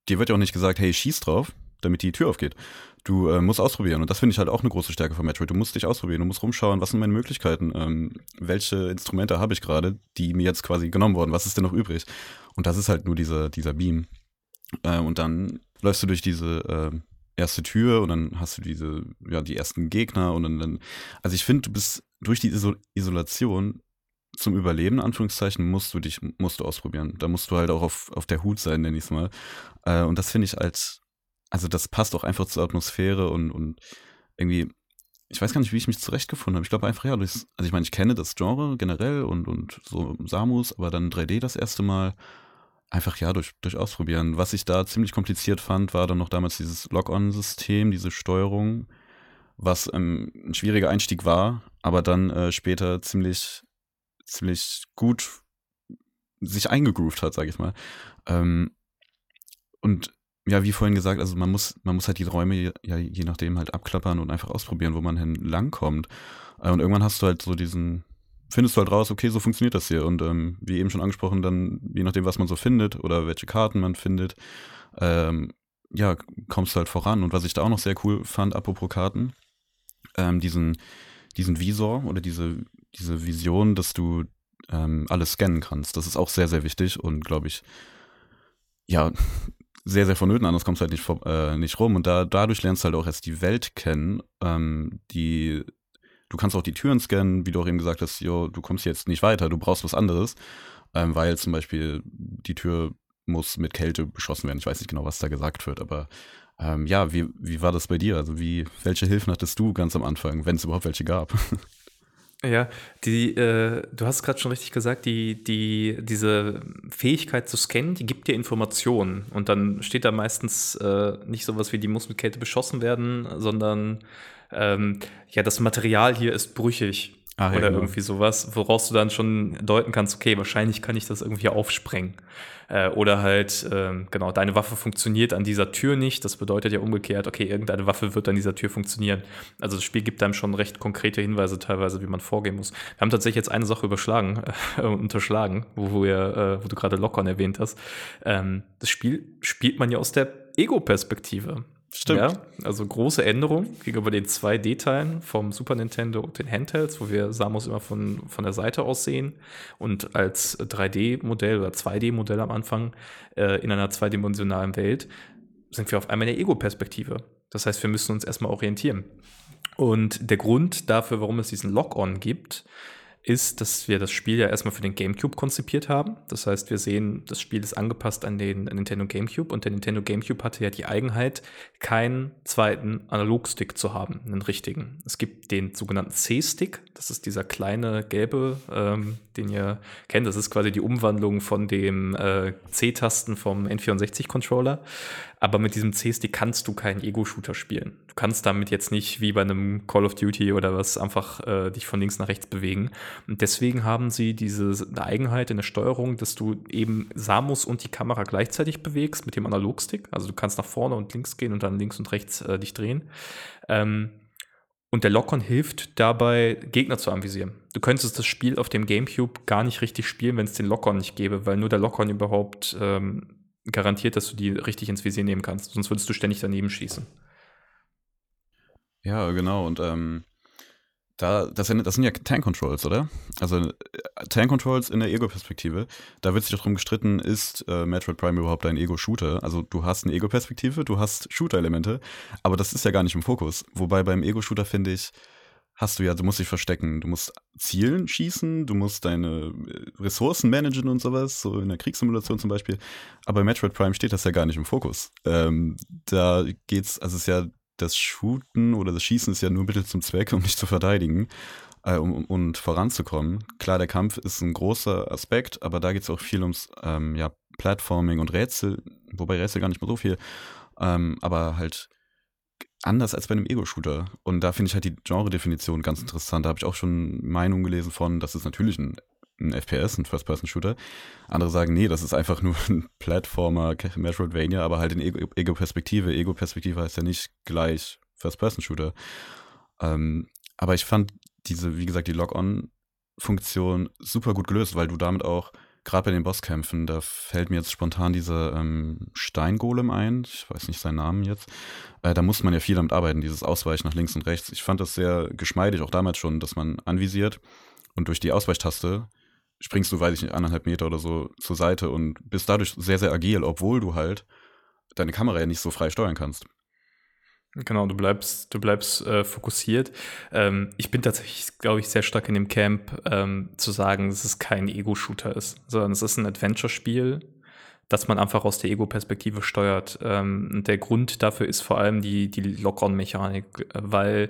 dir wird ja auch nicht gesagt, hey, schieß drauf, damit die Tür aufgeht. Du äh, musst ausprobieren. Und das finde ich halt auch eine große Stärke von Metroid. Du musst dich ausprobieren, du musst rumschauen, was sind meine Möglichkeiten, ähm, welche Instrumente habe ich gerade, die mir jetzt quasi genommen wurden, was ist denn noch übrig? Und das ist halt nur dieser, dieser Beam. Äh, und dann läufst du durch diese äh, erste Tür und dann hast du diese, ja, die ersten Gegner und dann, dann also ich finde, du bist durch die Isol Isolation zum Überleben, Anführungszeichen, musst du dich, musst du ausprobieren. Da musst du halt auch auf, auf der Hut sein, nenne ich es mal. Äh, und das finde ich als, also das passt auch einfach zur Atmosphäre und, und irgendwie, ich weiß gar nicht, wie ich mich zurechtgefunden habe. Ich glaube einfach, ja, also ich meine, ich kenne das Genre generell und, und so Samus, aber dann 3D das erste Mal einfach ja durch, durch Ausprobieren. Was ich da ziemlich kompliziert fand, war dann noch damals dieses Lock-on-System, diese Steuerung, was ähm, ein schwieriger Einstieg war, aber dann äh, später ziemlich, ziemlich gut sich eingegroovt hat, sag ich mal. Ähm, und ja, wie vorhin gesagt, also man muss, man muss halt die Räume ja je nachdem halt abklappern und einfach ausprobieren, wo man hin langkommt. Äh, und irgendwann hast du halt so diesen, findest du halt raus, okay, so funktioniert das hier. Und ähm, wie eben schon angesprochen, dann, je nachdem, was man so findet oder welche Karten man findet, ähm, ja, kommst du halt voran. Und was ich da auch noch sehr cool fand, apropos Karten, ähm, diesen, diesen Visor oder diese, diese Vision, dass du ähm, alles scannen kannst. Das ist auch sehr, sehr wichtig und glaube ich, ja, sehr, sehr vonnöten, anders kommst du halt nicht, äh, nicht rum. Und da, dadurch lernst du halt auch erst die Welt kennen, ähm, die Du kannst auch die Türen scannen, wie du auch eben gesagt hast, jo, du kommst jetzt nicht weiter, du brauchst was anderes, ähm, weil zum Beispiel die Tür muss mit Kälte beschossen werden. Ich weiß nicht genau, was da gesagt wird, aber ähm, ja, wie, wie war das bei dir? Also wie, welche Hilfen hattest du ganz am Anfang, wenn es überhaupt welche gab? Ja, die, äh, du hast gerade schon richtig gesagt, die, die, diese Fähigkeit zu scannen, die gibt dir Informationen. Und dann steht da meistens äh, nicht sowas wie, die muss mit Kälte beschossen werden, sondern ähm, ja, das Material hier ist brüchig. Ach, oder ja, genau. irgendwie sowas, woraus du dann schon deuten kannst, okay, wahrscheinlich kann ich das irgendwie aufsprengen. Äh, oder halt, äh, genau, deine Waffe funktioniert an dieser Tür nicht. Das bedeutet ja umgekehrt, okay, irgendeine Waffe wird an dieser Tür funktionieren. Also das Spiel gibt einem schon recht konkrete Hinweise teilweise, wie man vorgehen muss. Wir haben tatsächlich jetzt eine Sache überschlagen, äh, unterschlagen, wo, wir, äh, wo du gerade Lockon erwähnt hast. Ähm, das Spiel spielt man ja aus der Ego-Perspektive. Stimmt. Ja, also große Änderung gegenüber den zwei D-Teilen vom Super Nintendo und den Handhelds, wo wir Samus immer von, von der Seite aus sehen und als 3D-Modell oder 2D-Modell am Anfang äh, in einer zweidimensionalen Welt sind wir auf einmal in der Ego-Perspektive. Das heißt, wir müssen uns erstmal orientieren. Und der Grund dafür, warum es diesen Lock-On gibt, ist, dass wir das Spiel ja erstmal für den GameCube konzipiert haben. Das heißt, wir sehen, das Spiel ist angepasst an den Nintendo GameCube und der Nintendo GameCube hatte ja die Eigenheit, keinen zweiten Analogstick zu haben, einen richtigen. Es gibt den sogenannten C-Stick, das ist dieser kleine gelbe, ähm, den ihr kennt. Das ist quasi die Umwandlung von dem äh, C-Tasten vom N64-Controller. Aber mit diesem C-Stick kannst du keinen Ego-Shooter spielen. Du kannst damit jetzt nicht wie bei einem Call of Duty oder was einfach äh, dich von links nach rechts bewegen. Und deswegen haben sie diese Eigenheit in der Steuerung, dass du eben Samus und die Kamera gleichzeitig bewegst mit dem Analogstick. Also du kannst nach vorne und links gehen und dann links und rechts äh, dich drehen. Ähm, und der Lock-on hilft dabei, Gegner zu anvisieren. Du könntest das Spiel auf dem GameCube gar nicht richtig spielen, wenn es den Lock-on nicht gäbe, weil nur der Lock-on überhaupt ähm, garantiert, dass du die richtig ins Visier nehmen kannst. Sonst würdest du ständig daneben schießen. Ja, genau. Und ähm, da, das, sind, das sind ja Tank-Controls, oder? Also äh, Tank-Controls in der Ego-Perspektive. Da wird sich darum gestritten, ist äh, Metroid Prime überhaupt ein Ego-Shooter? Also du hast eine Ego-Perspektive, du hast Shooter-Elemente, aber das ist ja gar nicht im Fokus. Wobei beim Ego-Shooter finde ich, hast du ja, du musst dich verstecken, du musst zielen, schießen, du musst deine äh, Ressourcen managen und sowas, so in der Kriegssimulation zum Beispiel. Aber bei Metroid Prime steht das ja gar nicht im Fokus. Ähm, da geht's, also es ist ja das Shooten oder das Schießen ist ja nur Mittel zum Zweck, um dich zu verteidigen äh, um, und voranzukommen. Klar, der Kampf ist ein großer Aspekt, aber da geht es auch viel ums ähm, ja, Platforming und Rätsel, wobei Rätsel gar nicht mehr so viel, ähm, aber halt anders als bei einem Ego-Shooter. Und da finde ich halt die Genre-Definition ganz interessant. Da habe ich auch schon Meinungen gelesen von, das ist natürlich ein, ein FPS, ein First-Person-Shooter. Andere sagen, nee, das ist einfach nur ein Plattformer, Metroidvania, aber halt in Ego-Perspektive. Ego-Perspektive heißt ja nicht gleich First-Person-Shooter. Ähm, aber ich fand diese, wie gesagt, die Log-On-Funktion super gut gelöst, weil du damit auch gerade bei den Bosskämpfen, da fällt mir jetzt spontan dieser ähm, Steingolem ein, ich weiß nicht seinen Namen jetzt, äh, da muss man ja viel damit arbeiten, dieses Ausweichen nach links und rechts. Ich fand das sehr geschmeidig, auch damals schon, dass man anvisiert und durch die Ausweichtaste springst du, weiß ich nicht, anderthalb Meter oder so zur Seite und bist dadurch sehr, sehr agil, obwohl du halt deine Kamera ja nicht so frei steuern kannst. Genau, du bleibst, du bleibst äh, fokussiert. Ähm, ich bin tatsächlich, glaube ich, sehr stark in dem Camp ähm, zu sagen, dass es kein Ego-Shooter ist, sondern es ist ein Adventure-Spiel, das man einfach aus der Ego-Perspektive steuert. Ähm, der Grund dafür ist vor allem die, die Lock-on-Mechanik, weil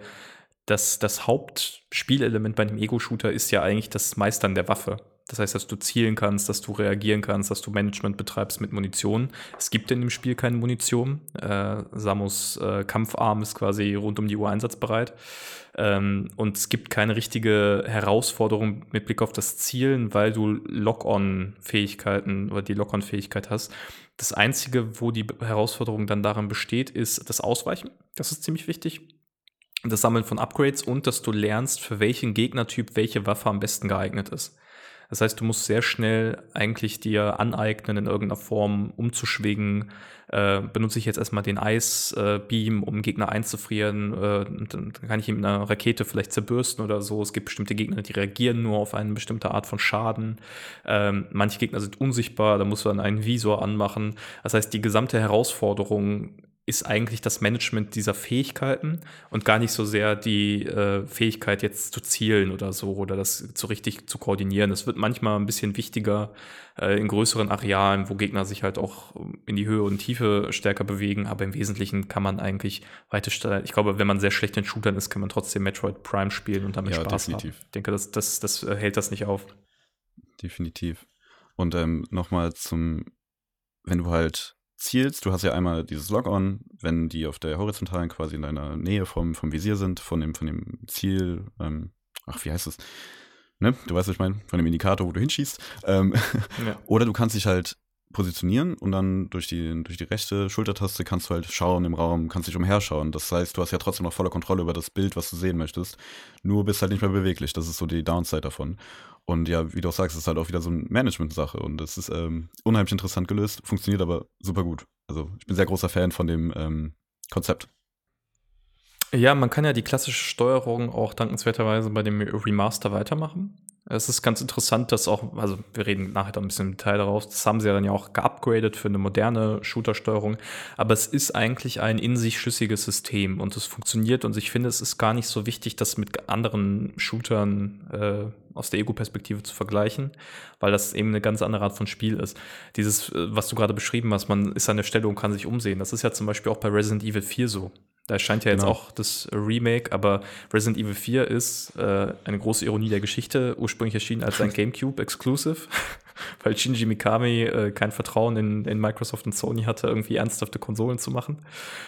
das, das Hauptspielelement bei einem Ego-Shooter ist ja eigentlich das Meistern der Waffe. Das heißt, dass du zielen kannst, dass du reagieren kannst, dass du Management betreibst mit Munition. Es gibt in dem Spiel keine Munition. Äh, Samus äh, Kampfarm ist quasi rund um die Uhr einsatzbereit. Ähm, und es gibt keine richtige Herausforderung mit Blick auf das Zielen, weil du Lock-on-Fähigkeiten oder die Lock-on-Fähigkeit hast. Das Einzige, wo die Herausforderung dann darin besteht, ist das Ausweichen. Das ist ziemlich wichtig das Sammeln von Upgrades und dass du lernst, für welchen Gegnertyp welche Waffe am besten geeignet ist. Das heißt, du musst sehr schnell eigentlich dir aneignen, in irgendeiner Form umzuschwingen. Äh, benutze ich jetzt erstmal den Eisbeam, um Gegner einzufrieren. Äh, dann kann ich ihn mit einer Rakete vielleicht zerbürsten oder so. Es gibt bestimmte Gegner, die reagieren nur auf eine bestimmte Art von Schaden. Ähm, manche Gegner sind unsichtbar, da muss man einen Visor anmachen. Das heißt, die gesamte Herausforderung ist eigentlich das Management dieser Fähigkeiten und gar nicht so sehr die äh, Fähigkeit jetzt zu zielen oder so oder das zu richtig zu koordinieren. Es wird manchmal ein bisschen wichtiger äh, in größeren Arealen, wo Gegner sich halt auch in die Höhe und Tiefe stärker bewegen, aber im Wesentlichen kann man eigentlich weite Ich glaube, wenn man sehr schlecht in Shootern ist, kann man trotzdem Metroid Prime spielen und damit ja, Spaß definitiv. haben. Ich denke, das, das, das hält das nicht auf. Definitiv. Und ähm, nochmal zum, wenn du halt zielst, du hast ja einmal dieses Log-On, wenn die auf der horizontalen quasi in deiner Nähe vom, vom Visier sind, von dem, von dem Ziel, ähm, ach, wie heißt es? Ne? Du weißt, was ich meine, von dem Indikator, wo du hinschießt. Ähm, ja. Oder du kannst dich halt positionieren und dann durch die, durch die rechte Schultertaste kannst du halt schauen im Raum, kannst dich umherschauen. Das heißt, du hast ja trotzdem noch volle Kontrolle über das Bild, was du sehen möchtest. Nur bist halt nicht mehr beweglich. Das ist so die Downside davon. Und ja, wie du auch sagst, ist halt auch wieder so eine Management-Sache und es ist ähm, unheimlich interessant gelöst, funktioniert aber super gut. Also ich bin sehr großer Fan von dem ähm, Konzept. Ja, man kann ja die klassische Steuerung auch dankenswerterweise bei dem Remaster weitermachen. Es ist ganz interessant, dass auch, also wir reden nachher ein bisschen im Detail darauf, das haben sie ja dann ja auch geupgradet für eine moderne Shooter-Steuerung, aber es ist eigentlich ein in sich schlüssiges System und es funktioniert und ich finde, es ist gar nicht so wichtig, das mit anderen Shootern äh, aus der Ego-Perspektive zu vergleichen, weil das eben eine ganz andere Art von Spiel ist. Dieses, äh, was du gerade beschrieben hast, man ist an der Stelle und kann sich umsehen, das ist ja zum Beispiel auch bei Resident Evil 4 so. Da erscheint ja jetzt genau. auch das Remake, aber Resident Evil 4 ist äh, eine große Ironie der Geschichte, ursprünglich erschienen als ein GameCube-Exclusive, weil Shinji Mikami äh, kein Vertrauen in, in, Microsoft und Sony hatte, irgendwie ernsthafte Konsolen zu machen.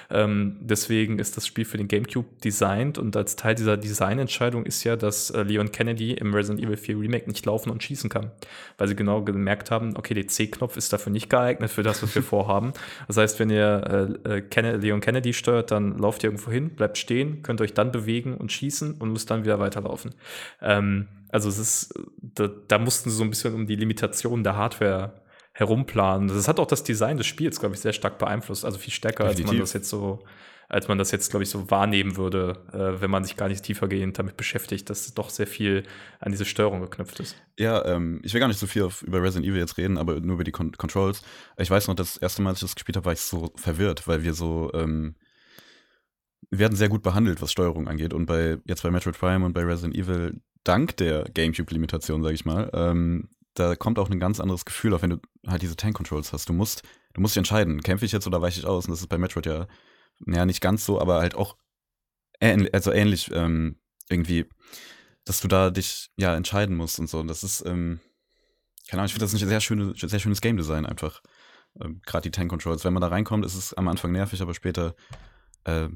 Ähm, deswegen ist das Spiel für den GameCube designt und als Teil dieser Designentscheidung ist ja, dass äh, Leon Kennedy im Resident Evil 4 Remake nicht laufen und schießen kann, weil sie genau gemerkt haben, okay, der C-Knopf ist dafür nicht geeignet für das, was wir vorhaben. Das heißt, wenn ihr äh, äh Leon Kennedy steuert, dann lauft ihr irgendwo hin, bleibt stehen, könnt euch dann bewegen und schießen und müsst dann wieder weiterlaufen. Ähm, also es ist, da, da, mussten sie so ein bisschen um die Limitationen der Hardware herumplanen. Das hat auch das Design des Spiels, glaube ich, sehr stark beeinflusst. Also viel stärker, Definitiv. als man das jetzt so, als man das jetzt, glaube ich, so wahrnehmen würde, äh, wenn man sich gar nicht tiefergehend damit beschäftigt, dass doch sehr viel an diese Steuerung geknüpft ist. Ja, ähm, ich will gar nicht so viel auf, über Resident Evil jetzt reden, aber nur über die Con Controls. Ich weiß noch, das erste Mal, als ich das gespielt habe, war ich so verwirrt, weil wir so ähm, werden sehr gut behandelt, was Steuerung angeht. Und bei jetzt bei Metroid Prime und bei Resident Evil, dank der GameCube-Limitation, sage ich mal, ähm, da kommt auch ein ganz anderes Gefühl auf, wenn du halt diese Tank-Controls hast. Du musst, du musst dich entscheiden, kämpfe ich jetzt oder weiche ich aus? Und das ist bei Metroid ja, ja nicht ganz so, aber halt auch ähnlich, also ähnlich ähm, irgendwie, dass du da dich ja entscheiden musst und so. Und das ist, ähm, keine Ahnung, ich finde das ein sehr, schöne, sehr schönes Game Design einfach. Ähm, Gerade die Tank Controls. Wenn man da reinkommt, ist es am Anfang nervig, aber später äh,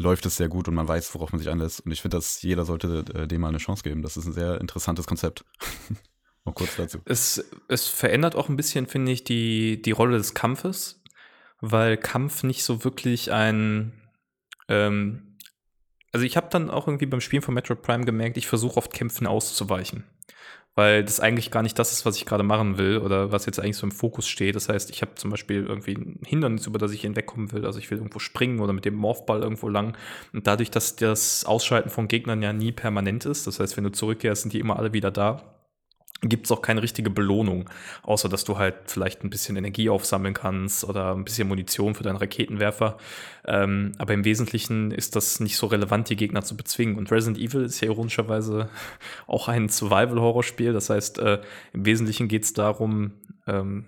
läuft es sehr gut und man weiß, worauf man sich anlässt. Und ich finde, dass jeder sollte äh, dem mal eine Chance geben. Das ist ein sehr interessantes Konzept. Noch kurz dazu. Es, es verändert auch ein bisschen, finde ich, die, die Rolle des Kampfes, weil Kampf nicht so wirklich ein ähm, also ich habe dann auch irgendwie beim Spielen von Metro Prime gemerkt, ich versuche oft Kämpfen auszuweichen weil das eigentlich gar nicht das ist, was ich gerade machen will oder was jetzt eigentlich so im Fokus steht. Das heißt, ich habe zum Beispiel irgendwie ein Hindernis, über das ich hinwegkommen will. Also ich will irgendwo springen oder mit dem Morphball irgendwo lang. Und dadurch, dass das Ausschalten von Gegnern ja nie permanent ist, das heißt, wenn du zurückkehrst, sind die immer alle wieder da gibt es auch keine richtige Belohnung, außer dass du halt vielleicht ein bisschen Energie aufsammeln kannst oder ein bisschen Munition für deinen Raketenwerfer. Ähm, aber im Wesentlichen ist das nicht so relevant, die Gegner zu bezwingen. Und Resident Evil ist ja ironischerweise auch ein Survival-Horror-Spiel. Das heißt, äh, im Wesentlichen geht es darum, ähm,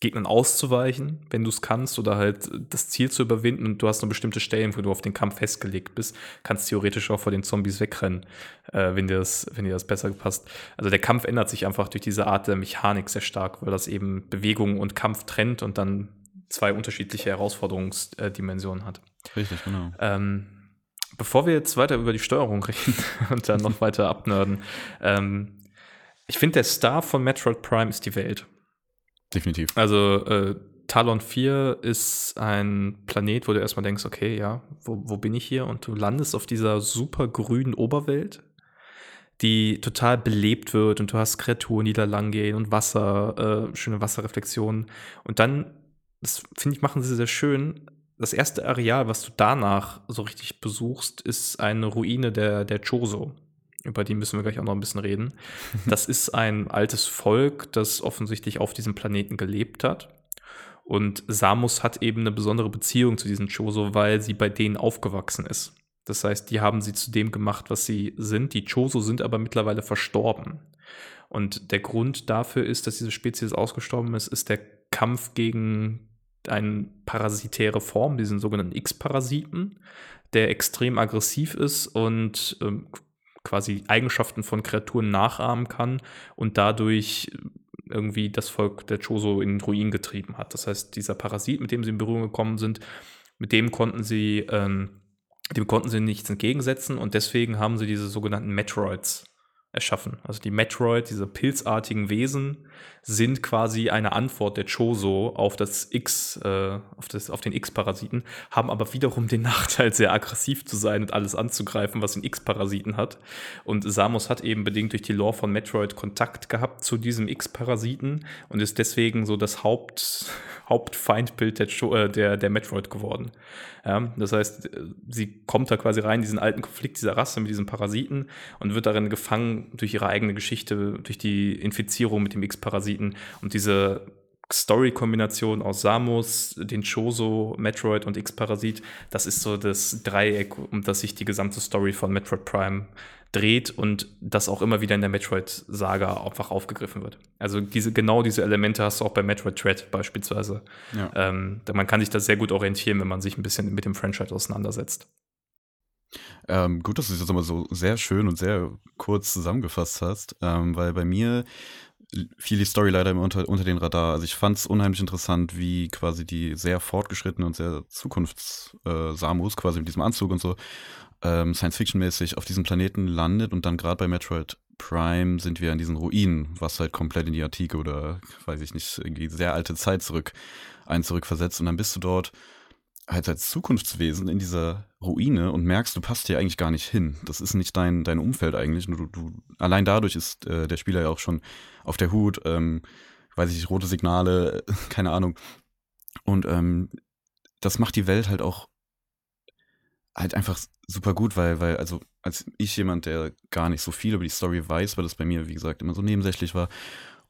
Gegnern auszuweichen, wenn du es kannst, oder halt das Ziel zu überwinden und du hast nur bestimmte Stellen, wo du auf den Kampf festgelegt bist, kannst theoretisch auch vor den Zombies wegrennen, äh, wenn, dir das, wenn dir das besser passt. Also der Kampf ändert sich einfach durch diese Art der Mechanik sehr stark, weil das eben Bewegung und Kampf trennt und dann zwei unterschiedliche Herausforderungsdimensionen hat. Richtig, genau. Ähm, bevor wir jetzt weiter über die Steuerung reden und dann noch weiter abnörden, ähm, ich finde, der Star von Metroid Prime ist die Welt. Definitiv. Also äh, Talon 4 ist ein Planet, wo du erstmal denkst, okay, ja, wo, wo bin ich hier? Und du landest auf dieser super grünen Oberwelt, die total belebt wird und du hast Kreaturen, die da lang gehen und Wasser, äh, schöne Wasserreflexionen. Und dann, das finde ich, machen sie sehr schön. Das erste Areal, was du danach so richtig besuchst, ist eine Ruine der, der Chozo über die müssen wir gleich auch noch ein bisschen reden. Das ist ein altes Volk, das offensichtlich auf diesem Planeten gelebt hat. Und Samus hat eben eine besondere Beziehung zu diesen Choso, weil sie bei denen aufgewachsen ist. Das heißt, die haben sie zu dem gemacht, was sie sind. Die Choso sind aber mittlerweile verstorben. Und der Grund dafür ist, dass diese Spezies ausgestorben ist, ist der Kampf gegen eine parasitäre Form, diesen sogenannten X-Parasiten, der extrem aggressiv ist und ähm, quasi Eigenschaften von Kreaturen nachahmen kann und dadurch irgendwie das Volk der Choso in Ruin getrieben hat. Das heißt, dieser Parasit, mit dem sie in Berührung gekommen sind, mit dem konnten sie, ähm, dem konnten sie nichts entgegensetzen und deswegen haben sie diese sogenannten Metroids erschaffen. Also die Metroid, diese pilzartigen Wesen, sind quasi eine Antwort der Choso auf das X, äh, auf, das, auf den X-Parasiten, haben aber wiederum den Nachteil, sehr aggressiv zu sein und alles anzugreifen, was den X-Parasiten hat. Und Samus hat eben bedingt durch die Lore von Metroid Kontakt gehabt zu diesem X-Parasiten und ist deswegen so das Haupt, Hauptfeindbild der, äh, der, der Metroid geworden. Ja, das heißt, sie kommt da quasi rein, diesen alten Konflikt dieser Rasse mit diesen Parasiten und wird darin gefangen, Durch ihre eigene Geschichte, durch die Infizierung mit dem X-Parasiten und diese Story-Kombination aus Samus, den Choso, Metroid und X-Parasit, das ist so das Dreieck, um das sich die gesamte Story von Metroid Prime dreht und das auch immer wieder in der Metroid-Saga einfach aufgegriffen wird. Also diese, genau diese Elemente hast du auch bei Metroid Dread beispielsweise. Ja. Ähm, man kann sich da sehr gut orientieren, wenn man sich ein bisschen mit dem Franchise auseinandersetzt. Ähm, gut, dass du das jetzt immer so sehr schön und sehr kurz zusammengefasst hast, ähm, weil bei mir fiel die Story leider unter, unter den Radar. Also ich fand es unheimlich interessant, wie quasi die sehr fortgeschrittene und sehr Zukunfts-Samus, äh, quasi mit diesem Anzug und so, ähm, Science-Fiction-mäßig auf diesem Planeten landet und dann gerade bei Metroid Prime sind wir an diesen Ruinen, was halt komplett in die Antike oder, weiß ich nicht, sehr alte Zeit zurück, einen zurückversetzt und dann bist du dort halt als Zukunftswesen in dieser Ruine und merkst, du passt hier eigentlich gar nicht hin. Das ist nicht dein, dein Umfeld eigentlich. Du, du, allein dadurch ist äh, der Spieler ja auch schon auf der Hut, ähm, weiß ich nicht, rote Signale, keine Ahnung. Und ähm, das macht die Welt halt auch halt einfach super gut, weil, weil, also als ich jemand, der gar nicht so viel über die Story weiß, weil das bei mir, wie gesagt, immer so nebensächlich war.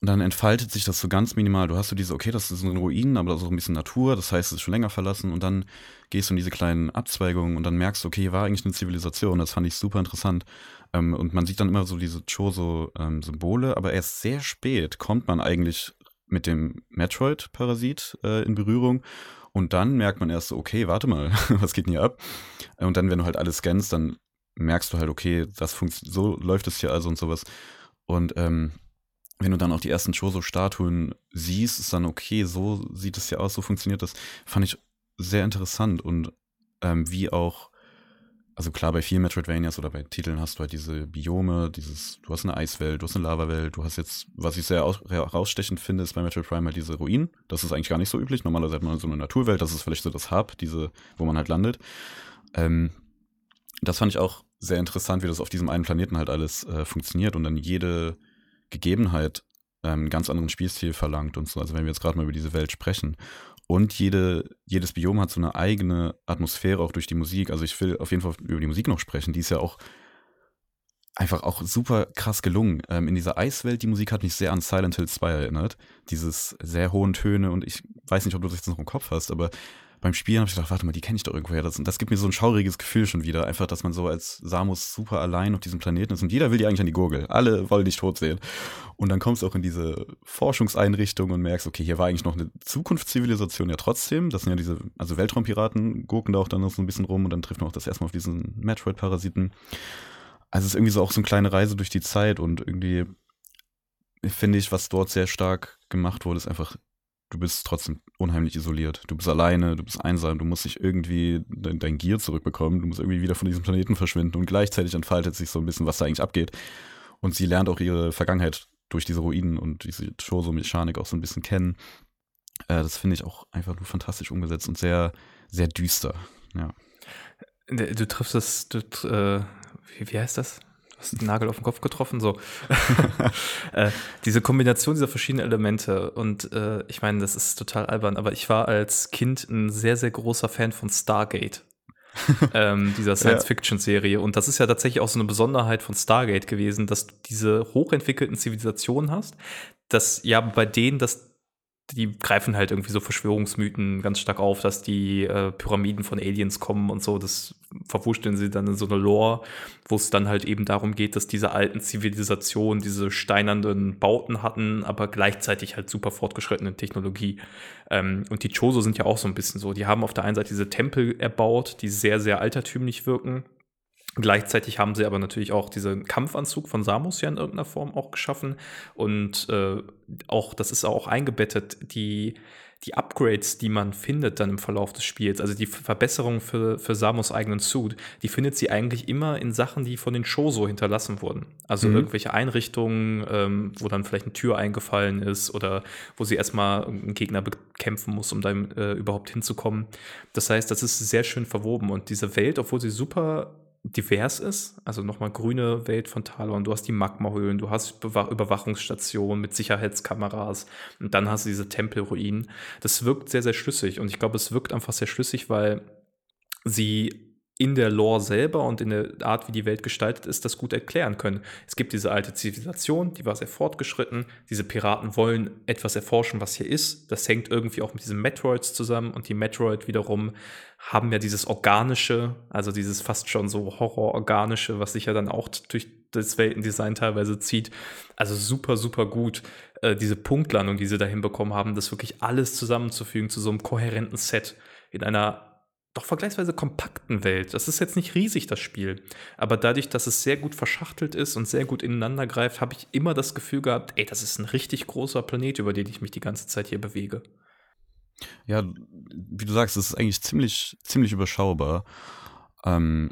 Und dann entfaltet sich das so ganz minimal. Du hast so diese, okay, das ist ein Ruinen, aber das ist auch ein bisschen Natur, das heißt, es ist schon länger verlassen. Und dann gehst du in diese kleinen Abzweigungen und dann merkst du, okay, hier war eigentlich eine Zivilisation. Das fand ich super interessant. Ähm, und man sieht dann immer so diese Choso-Symbole, ähm, aber erst sehr spät kommt man eigentlich mit dem Metroid-Parasit äh, in Berührung. Und dann merkt man erst so, okay, warte mal, was geht denn hier ab? Und dann, wenn du halt alles scannst, dann merkst du halt, okay, das funktioniert, so läuft es hier also und sowas. Und ähm, wenn du dann auch die ersten Choso-Statuen siehst, ist dann okay, so sieht es ja aus, so funktioniert das. Fand ich sehr interessant und ähm, wie auch, also klar, bei vielen Metroidvanias oder bei Titeln hast du halt diese Biome, dieses, du hast eine Eiswelt, du hast eine Lavawelt, du hast jetzt, was ich sehr herausstechend finde, ist bei Metroid Prime halt diese Ruinen. Das ist eigentlich gar nicht so üblich. Normalerweise hat man so eine Naturwelt, das ist vielleicht so das Hub, diese, wo man halt landet. Ähm, das fand ich auch sehr interessant, wie das auf diesem einen Planeten halt alles äh, funktioniert und dann jede Gegebenheit ähm, einen ganz anderen Spielstil verlangt und so. Also wenn wir jetzt gerade mal über diese Welt sprechen. Und jede, jedes Biom hat so eine eigene Atmosphäre auch durch die Musik. Also ich will auf jeden Fall über die Musik noch sprechen. Die ist ja auch einfach auch super krass gelungen. Ähm, in dieser Eiswelt, die Musik hat mich sehr an Silent Hill 2 erinnert. Dieses sehr hohen Töne und ich weiß nicht, ob du das jetzt noch im Kopf hast, aber beim Spielen habe ich gedacht, warte mal, die kenne ich doch irgendwoher. Das, das gibt mir so ein schauriges Gefühl schon wieder. Einfach, dass man so als Samus super allein auf diesem Planeten ist und jeder will die eigentlich an die Gurgel. Alle wollen dich tot sehen. Und dann kommst du auch in diese Forschungseinrichtung und merkst, okay, hier war eigentlich noch eine Zukunftszivilisation ja trotzdem. Das sind ja diese, also Weltraumpiraten gurken da auch dann noch so ein bisschen rum und dann trifft man auch das erstmal auf diesen Metroid-Parasiten. Also es ist irgendwie so auch so eine kleine Reise durch die Zeit und irgendwie finde ich, was dort sehr stark gemacht wurde, ist einfach du bist trotzdem unheimlich isoliert. Du bist alleine, du bist einsam, du musst dich irgendwie dein, dein Gier zurückbekommen, du musst irgendwie wieder von diesem Planeten verschwinden und gleichzeitig entfaltet sich so ein bisschen, was da eigentlich abgeht. Und sie lernt auch ihre Vergangenheit durch diese Ruinen und diese Choso-Mechanik auch so ein bisschen kennen. Äh, das finde ich auch einfach nur fantastisch umgesetzt und sehr, sehr düster. Ja. Du triffst es, du, äh, wie, wie heißt das? Hast den Nagel auf den Kopf getroffen, so. äh, diese Kombination dieser verschiedenen Elemente und äh, ich meine, das ist total albern, aber ich war als Kind ein sehr, sehr großer Fan von Stargate. ähm, dieser Science-Fiction-Serie. Und das ist ja tatsächlich auch so eine Besonderheit von Stargate gewesen, dass du diese hochentwickelten Zivilisationen hast, dass ja bei denen das die greifen halt irgendwie so Verschwörungsmythen ganz stark auf, dass die äh, Pyramiden von Aliens kommen und so. Das verwurschteln sie dann in so eine Lore, wo es dann halt eben darum geht, dass diese alten Zivilisationen diese steinernden Bauten hatten, aber gleichzeitig halt super fortgeschrittene Technologie. Ähm, und die Choso sind ja auch so ein bisschen so. Die haben auf der einen Seite diese Tempel erbaut, die sehr, sehr altertümlich wirken Gleichzeitig haben sie aber natürlich auch diesen Kampfanzug von Samus ja in irgendeiner Form auch geschaffen. Und äh, auch, das ist auch eingebettet, die, die Upgrades, die man findet dann im Verlauf des Spiels, also die Verbesserung für, für Samus eigenen Suit, die findet sie eigentlich immer in Sachen, die von den Shoso hinterlassen wurden. Also mhm. irgendwelche Einrichtungen, ähm, wo dann vielleicht eine Tür eingefallen ist oder wo sie erstmal einen Gegner bekämpfen muss, um da äh, überhaupt hinzukommen. Das heißt, das ist sehr schön verwoben und diese Welt, obwohl sie super divers ist. Also nochmal grüne Welt von Talon. Du hast die Magmahöhlen, du hast Überwachungsstationen mit Sicherheitskameras und dann hast du diese Tempelruinen. Das wirkt sehr, sehr schlüssig und ich glaube, es wirkt einfach sehr schlüssig, weil sie in der Lore selber und in der Art, wie die Welt gestaltet ist, das gut erklären können. Es gibt diese alte Zivilisation, die war sehr fortgeschritten. Diese Piraten wollen etwas erforschen, was hier ist. Das hängt irgendwie auch mit diesen Metroids zusammen und die Metroid wiederum haben ja dieses Organische, also dieses fast schon so Horror-Organische, was sich ja dann auch durch das Weltendesign teilweise zieht. Also super, super gut, äh, diese Punktlandung, die sie da hinbekommen haben, das wirklich alles zusammenzufügen zu so einem kohärenten Set in einer doch vergleichsweise kompakten Welt. Das ist jetzt nicht riesig, das Spiel. Aber dadurch, dass es sehr gut verschachtelt ist und sehr gut ineinander greift, habe ich immer das Gefühl gehabt, ey, das ist ein richtig großer Planet, über den ich mich die ganze Zeit hier bewege. Ja, wie du sagst, es ist eigentlich ziemlich, ziemlich überschaubar. Ähm,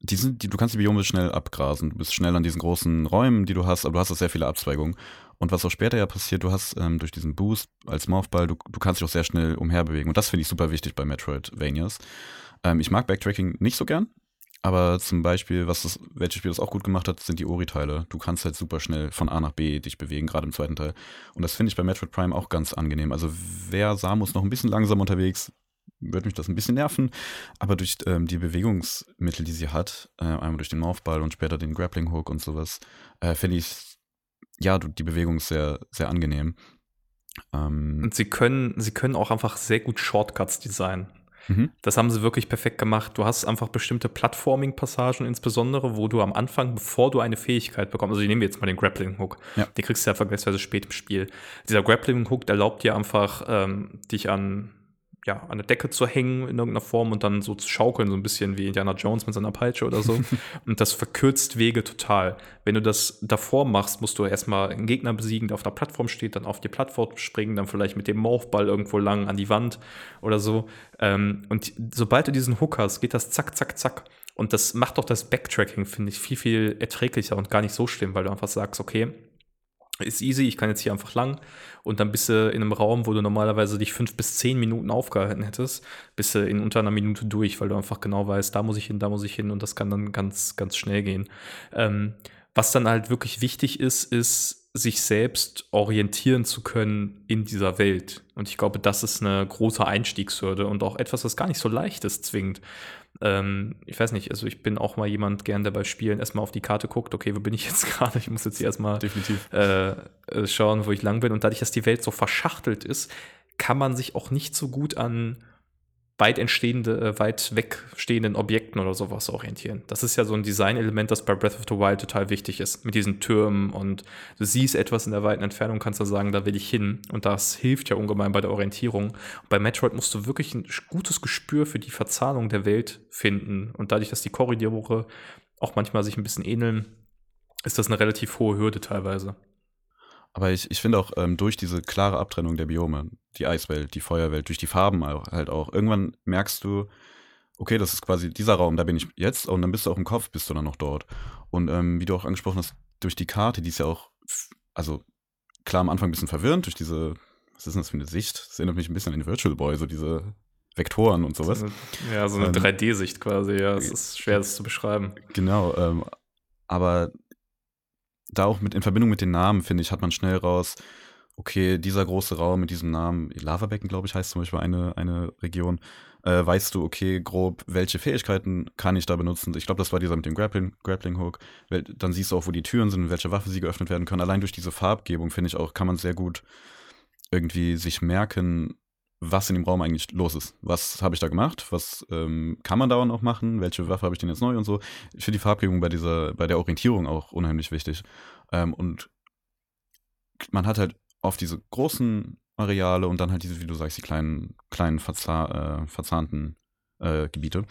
die sind, die, du kannst die Biome schnell abgrasen. Du bist schnell an diesen großen Räumen, die du hast, aber du hast auch sehr viele Abzweigungen. Und was auch später ja passiert, du hast ähm, durch diesen Boost als Morphball, du, du kannst dich auch sehr schnell umherbewegen. Und das finde ich super wichtig bei Metroidvanias. Ähm, ich mag Backtracking nicht so gern, aber zum Beispiel, was das, welches Spiel das auch gut gemacht hat, sind die Ori-Teile. Du kannst halt super schnell von A nach B dich bewegen, gerade im zweiten Teil. Und das finde ich bei Metroid Prime auch ganz angenehm. Also wer Samus noch ein bisschen langsam unterwegs, würde mich das ein bisschen nerven. Aber durch ähm, die Bewegungsmittel, die sie hat, äh, einmal durch den Morphball und später den Grappling Hook und sowas, äh, finde ich ja, die Bewegung ist sehr, sehr angenehm. Ähm, und sie können, sie können auch einfach sehr gut Shortcuts designen. Mhm. Das haben sie wirklich perfekt gemacht. Du hast einfach bestimmte Plattforming-Passagen insbesondere, wo du am Anfang, bevor du eine Fähigkeit bekommst, also ich nehme jetzt mal den Grappling-Hook, ja. den kriegst du ja vergleichsweise spät im Spiel. Dieser Grappling-Hook erlaubt dir einfach, ähm, dich an ja, an der Decke zu hängen in irgendeiner Form und dann so zu schaukeln, so ein bisschen wie Indiana Jones mit seiner Peitsche oder so. und das verkürzt Wege total. Wenn du das davor machst, musst du erstmal einen Gegner besiegen, der auf einer Plattform steht, dann auf die Plattform springen, dann vielleicht mit dem Morphball irgendwo lang an die Wand oder so. Ähm, und sobald du diesen Hook hast, geht das zack, zack, zack. Und das macht doch das Backtracking, finde ich, viel, viel erträglicher und gar nicht so schlimm, weil du einfach sagst, okay, ist easy, ich kann jetzt hier einfach lang und dann bist du in einem Raum, wo du normalerweise dich fünf bis zehn Minuten aufgehalten hättest, bist du in unter einer Minute durch, weil du einfach genau weißt, da muss ich hin, da muss ich hin und das kann dann ganz, ganz schnell gehen. Ähm, was dann halt wirklich wichtig ist, ist, sich selbst orientieren zu können in dieser Welt. Und ich glaube, das ist eine große Einstiegshürde und auch etwas, was gar nicht so leicht ist, zwingend. Ähm, ich weiß nicht, also ich bin auch mal jemand gern, der bei Spielen erstmal auf die Karte guckt, okay, wo bin ich jetzt gerade? Ich muss jetzt hier erstmal Definitiv. Äh, äh, schauen, wo ich lang bin. Und dadurch, dass die Welt so verschachtelt ist, kann man sich auch nicht so gut an weit entstehende, äh, weit wegstehenden Objekten oder sowas orientieren. Das ist ja so ein Designelement, das bei Breath of the Wild total wichtig ist, mit diesen Türmen und du siehst etwas in der weiten Entfernung, kannst du sagen, da will ich hin und das hilft ja ungemein bei der Orientierung. Und bei Metroid musst du wirklich ein gutes Gespür für die Verzahnung der Welt finden und dadurch, dass die Korridore auch manchmal sich ein bisschen ähneln, ist das eine relativ hohe Hürde teilweise. Aber ich, ich finde auch ähm, durch diese klare Abtrennung der Biome, die Eiswelt, die Feuerwelt, durch die Farben halt auch, irgendwann merkst du, okay, das ist quasi dieser Raum, da bin ich jetzt und dann bist du auch im Kopf, bist du dann noch dort. Und ähm, wie du auch angesprochen hast, durch die Karte, die ist ja auch, also klar am Anfang ein bisschen verwirrend, durch diese, was ist denn das für eine Sicht? Das erinnert mich ein bisschen an den Virtual Boy, so diese Vektoren und sowas. Ja, so eine ähm, 3D-Sicht quasi, ja, es ist schwer, das zu beschreiben. Genau, ähm, aber da auch mit in Verbindung mit den Namen, finde ich, hat man schnell raus, okay, dieser große Raum mit diesem Namen, Lavabecken, glaube ich, heißt zum Beispiel eine, eine Region, äh, weißt du, okay, grob, welche Fähigkeiten kann ich da benutzen? Ich glaube, das war dieser mit dem Grappling, Grappling Hook. Dann siehst du auch, wo die Türen sind und welche Waffe sie geöffnet werden können. Allein durch diese Farbgebung, finde ich auch, kann man sehr gut irgendwie sich merken, was in dem Raum eigentlich los ist. Was habe ich da gemacht? Was ähm, kann man da noch machen? Welche Waffe habe ich denn jetzt neu und so? Ich finde die Farbgebung bei dieser, bei der Orientierung auch unheimlich wichtig. Ähm, und man hat halt oft diese großen Areale und dann halt diese, wie du sagst, die kleinen, kleinen verzah äh, verzahnten äh, Gebiete.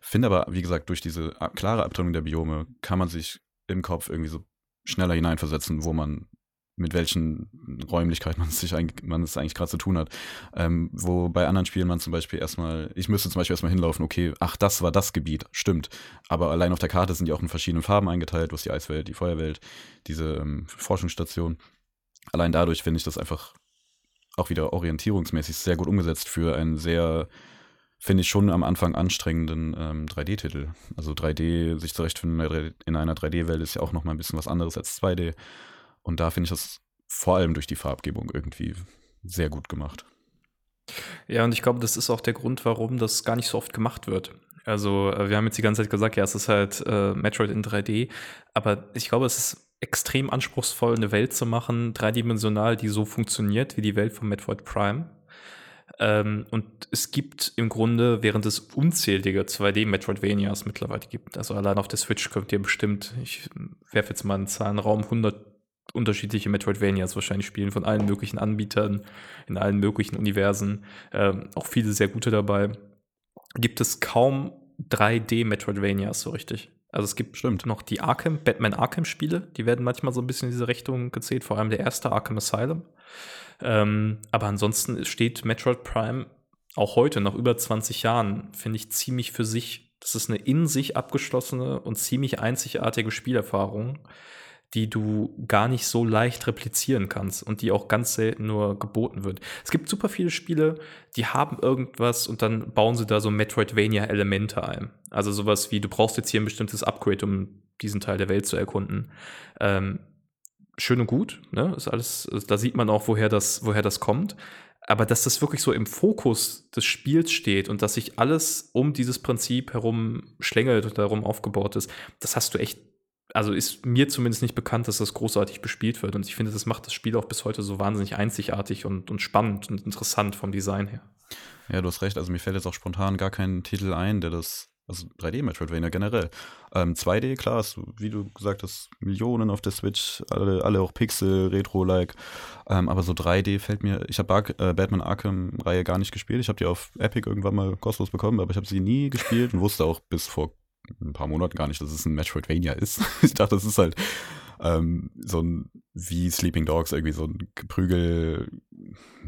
Finde aber, wie gesagt, durch diese klare Abtrennung der Biome kann man sich im Kopf irgendwie so schneller hineinversetzen, wo man mit welchen Räumlichkeiten man, sich eigentlich, es eigentlich gerade zu tun hat. Ähm, wo bei anderen Spielen man zum Beispiel erstmal, ich müsste zum Beispiel erstmal hinlaufen, okay, ach, das war das Gebiet, stimmt. Aber allein auf der Karte sind die auch in verschiedenen Farben eingeteilt, hast die Eiswelt, die Feuerwelt, diese ähm, Forschungsstation. Allein dadurch finde ich das einfach auch wieder orientierungsmäßig sehr gut umgesetzt für einen sehr, finde ich schon am Anfang anstrengenden ähm, 3D-Titel. Also 3D, sich zurechtfinden in einer 3D-Welt ist ja auch nochmal ein bisschen was anderes als 2D. Und da finde ich das vor allem durch die Farbgebung irgendwie sehr gut gemacht. Ja, und ich glaube, das ist auch der Grund, warum das gar nicht so oft gemacht wird. Also, äh, wir haben jetzt die ganze Zeit gesagt, ja, es ist halt äh, Metroid in 3D, aber ich glaube, es ist extrem anspruchsvoll, eine Welt zu machen, dreidimensional, die so funktioniert wie die Welt von Metroid Prime. Ähm, und es gibt im Grunde, während es unzählige 2D-Metroidvanias mittlerweile gibt, also allein auf der Switch könnt ihr bestimmt, ich werfe jetzt mal einen Zahlenraum, 100 unterschiedliche Metroidvanias wahrscheinlich spielen, von allen möglichen Anbietern, in allen möglichen Universen, ähm, auch viele sehr gute dabei, gibt es kaum 3D-Metroidvanias so richtig. Also es gibt Stimmt. noch die Arkham, Batman Arkham-Spiele, die werden manchmal so ein bisschen in diese Richtung gezählt, vor allem der erste Arkham Asylum. Ähm, aber ansonsten steht Metroid Prime auch heute, nach über 20 Jahren, finde ich ziemlich für sich. Das ist eine in sich abgeschlossene und ziemlich einzigartige Spielerfahrung, die du gar nicht so leicht replizieren kannst und die auch ganz selten nur geboten wird. Es gibt super viele Spiele, die haben irgendwas und dann bauen sie da so Metroidvania-Elemente ein. Also sowas wie, du brauchst jetzt hier ein bestimmtes Upgrade, um diesen Teil der Welt zu erkunden. Ähm, schön und gut, ne? Ist alles, da sieht man auch, woher das, woher das kommt. Aber dass das wirklich so im Fokus des Spiels steht und dass sich alles um dieses Prinzip herum schlängelt und darum aufgebaut ist, das hast du echt also ist mir zumindest nicht bekannt, dass das großartig bespielt wird. Und ich finde, das macht das Spiel auch bis heute so wahnsinnig einzigartig und, und spannend und interessant vom Design her. Ja, du hast recht. Also mir fällt jetzt auch spontan gar kein Titel ein, der das, also 3D-Metroidvania generell. Ähm, 2D, klar, du, wie du gesagt hast, Millionen auf der Switch, alle, alle auch Pixel, Retro-like. Ähm, aber so 3D fällt mir, ich habe äh, Batman Arkham-Reihe gar nicht gespielt. Ich habe die auf Epic irgendwann mal kostenlos bekommen, aber ich habe sie nie gespielt und wusste auch bis vor ein paar Monaten gar nicht, dass es ein Metroidvania ist. ich dachte, das ist halt ähm, so ein wie Sleeping Dogs, irgendwie so ein Prügel,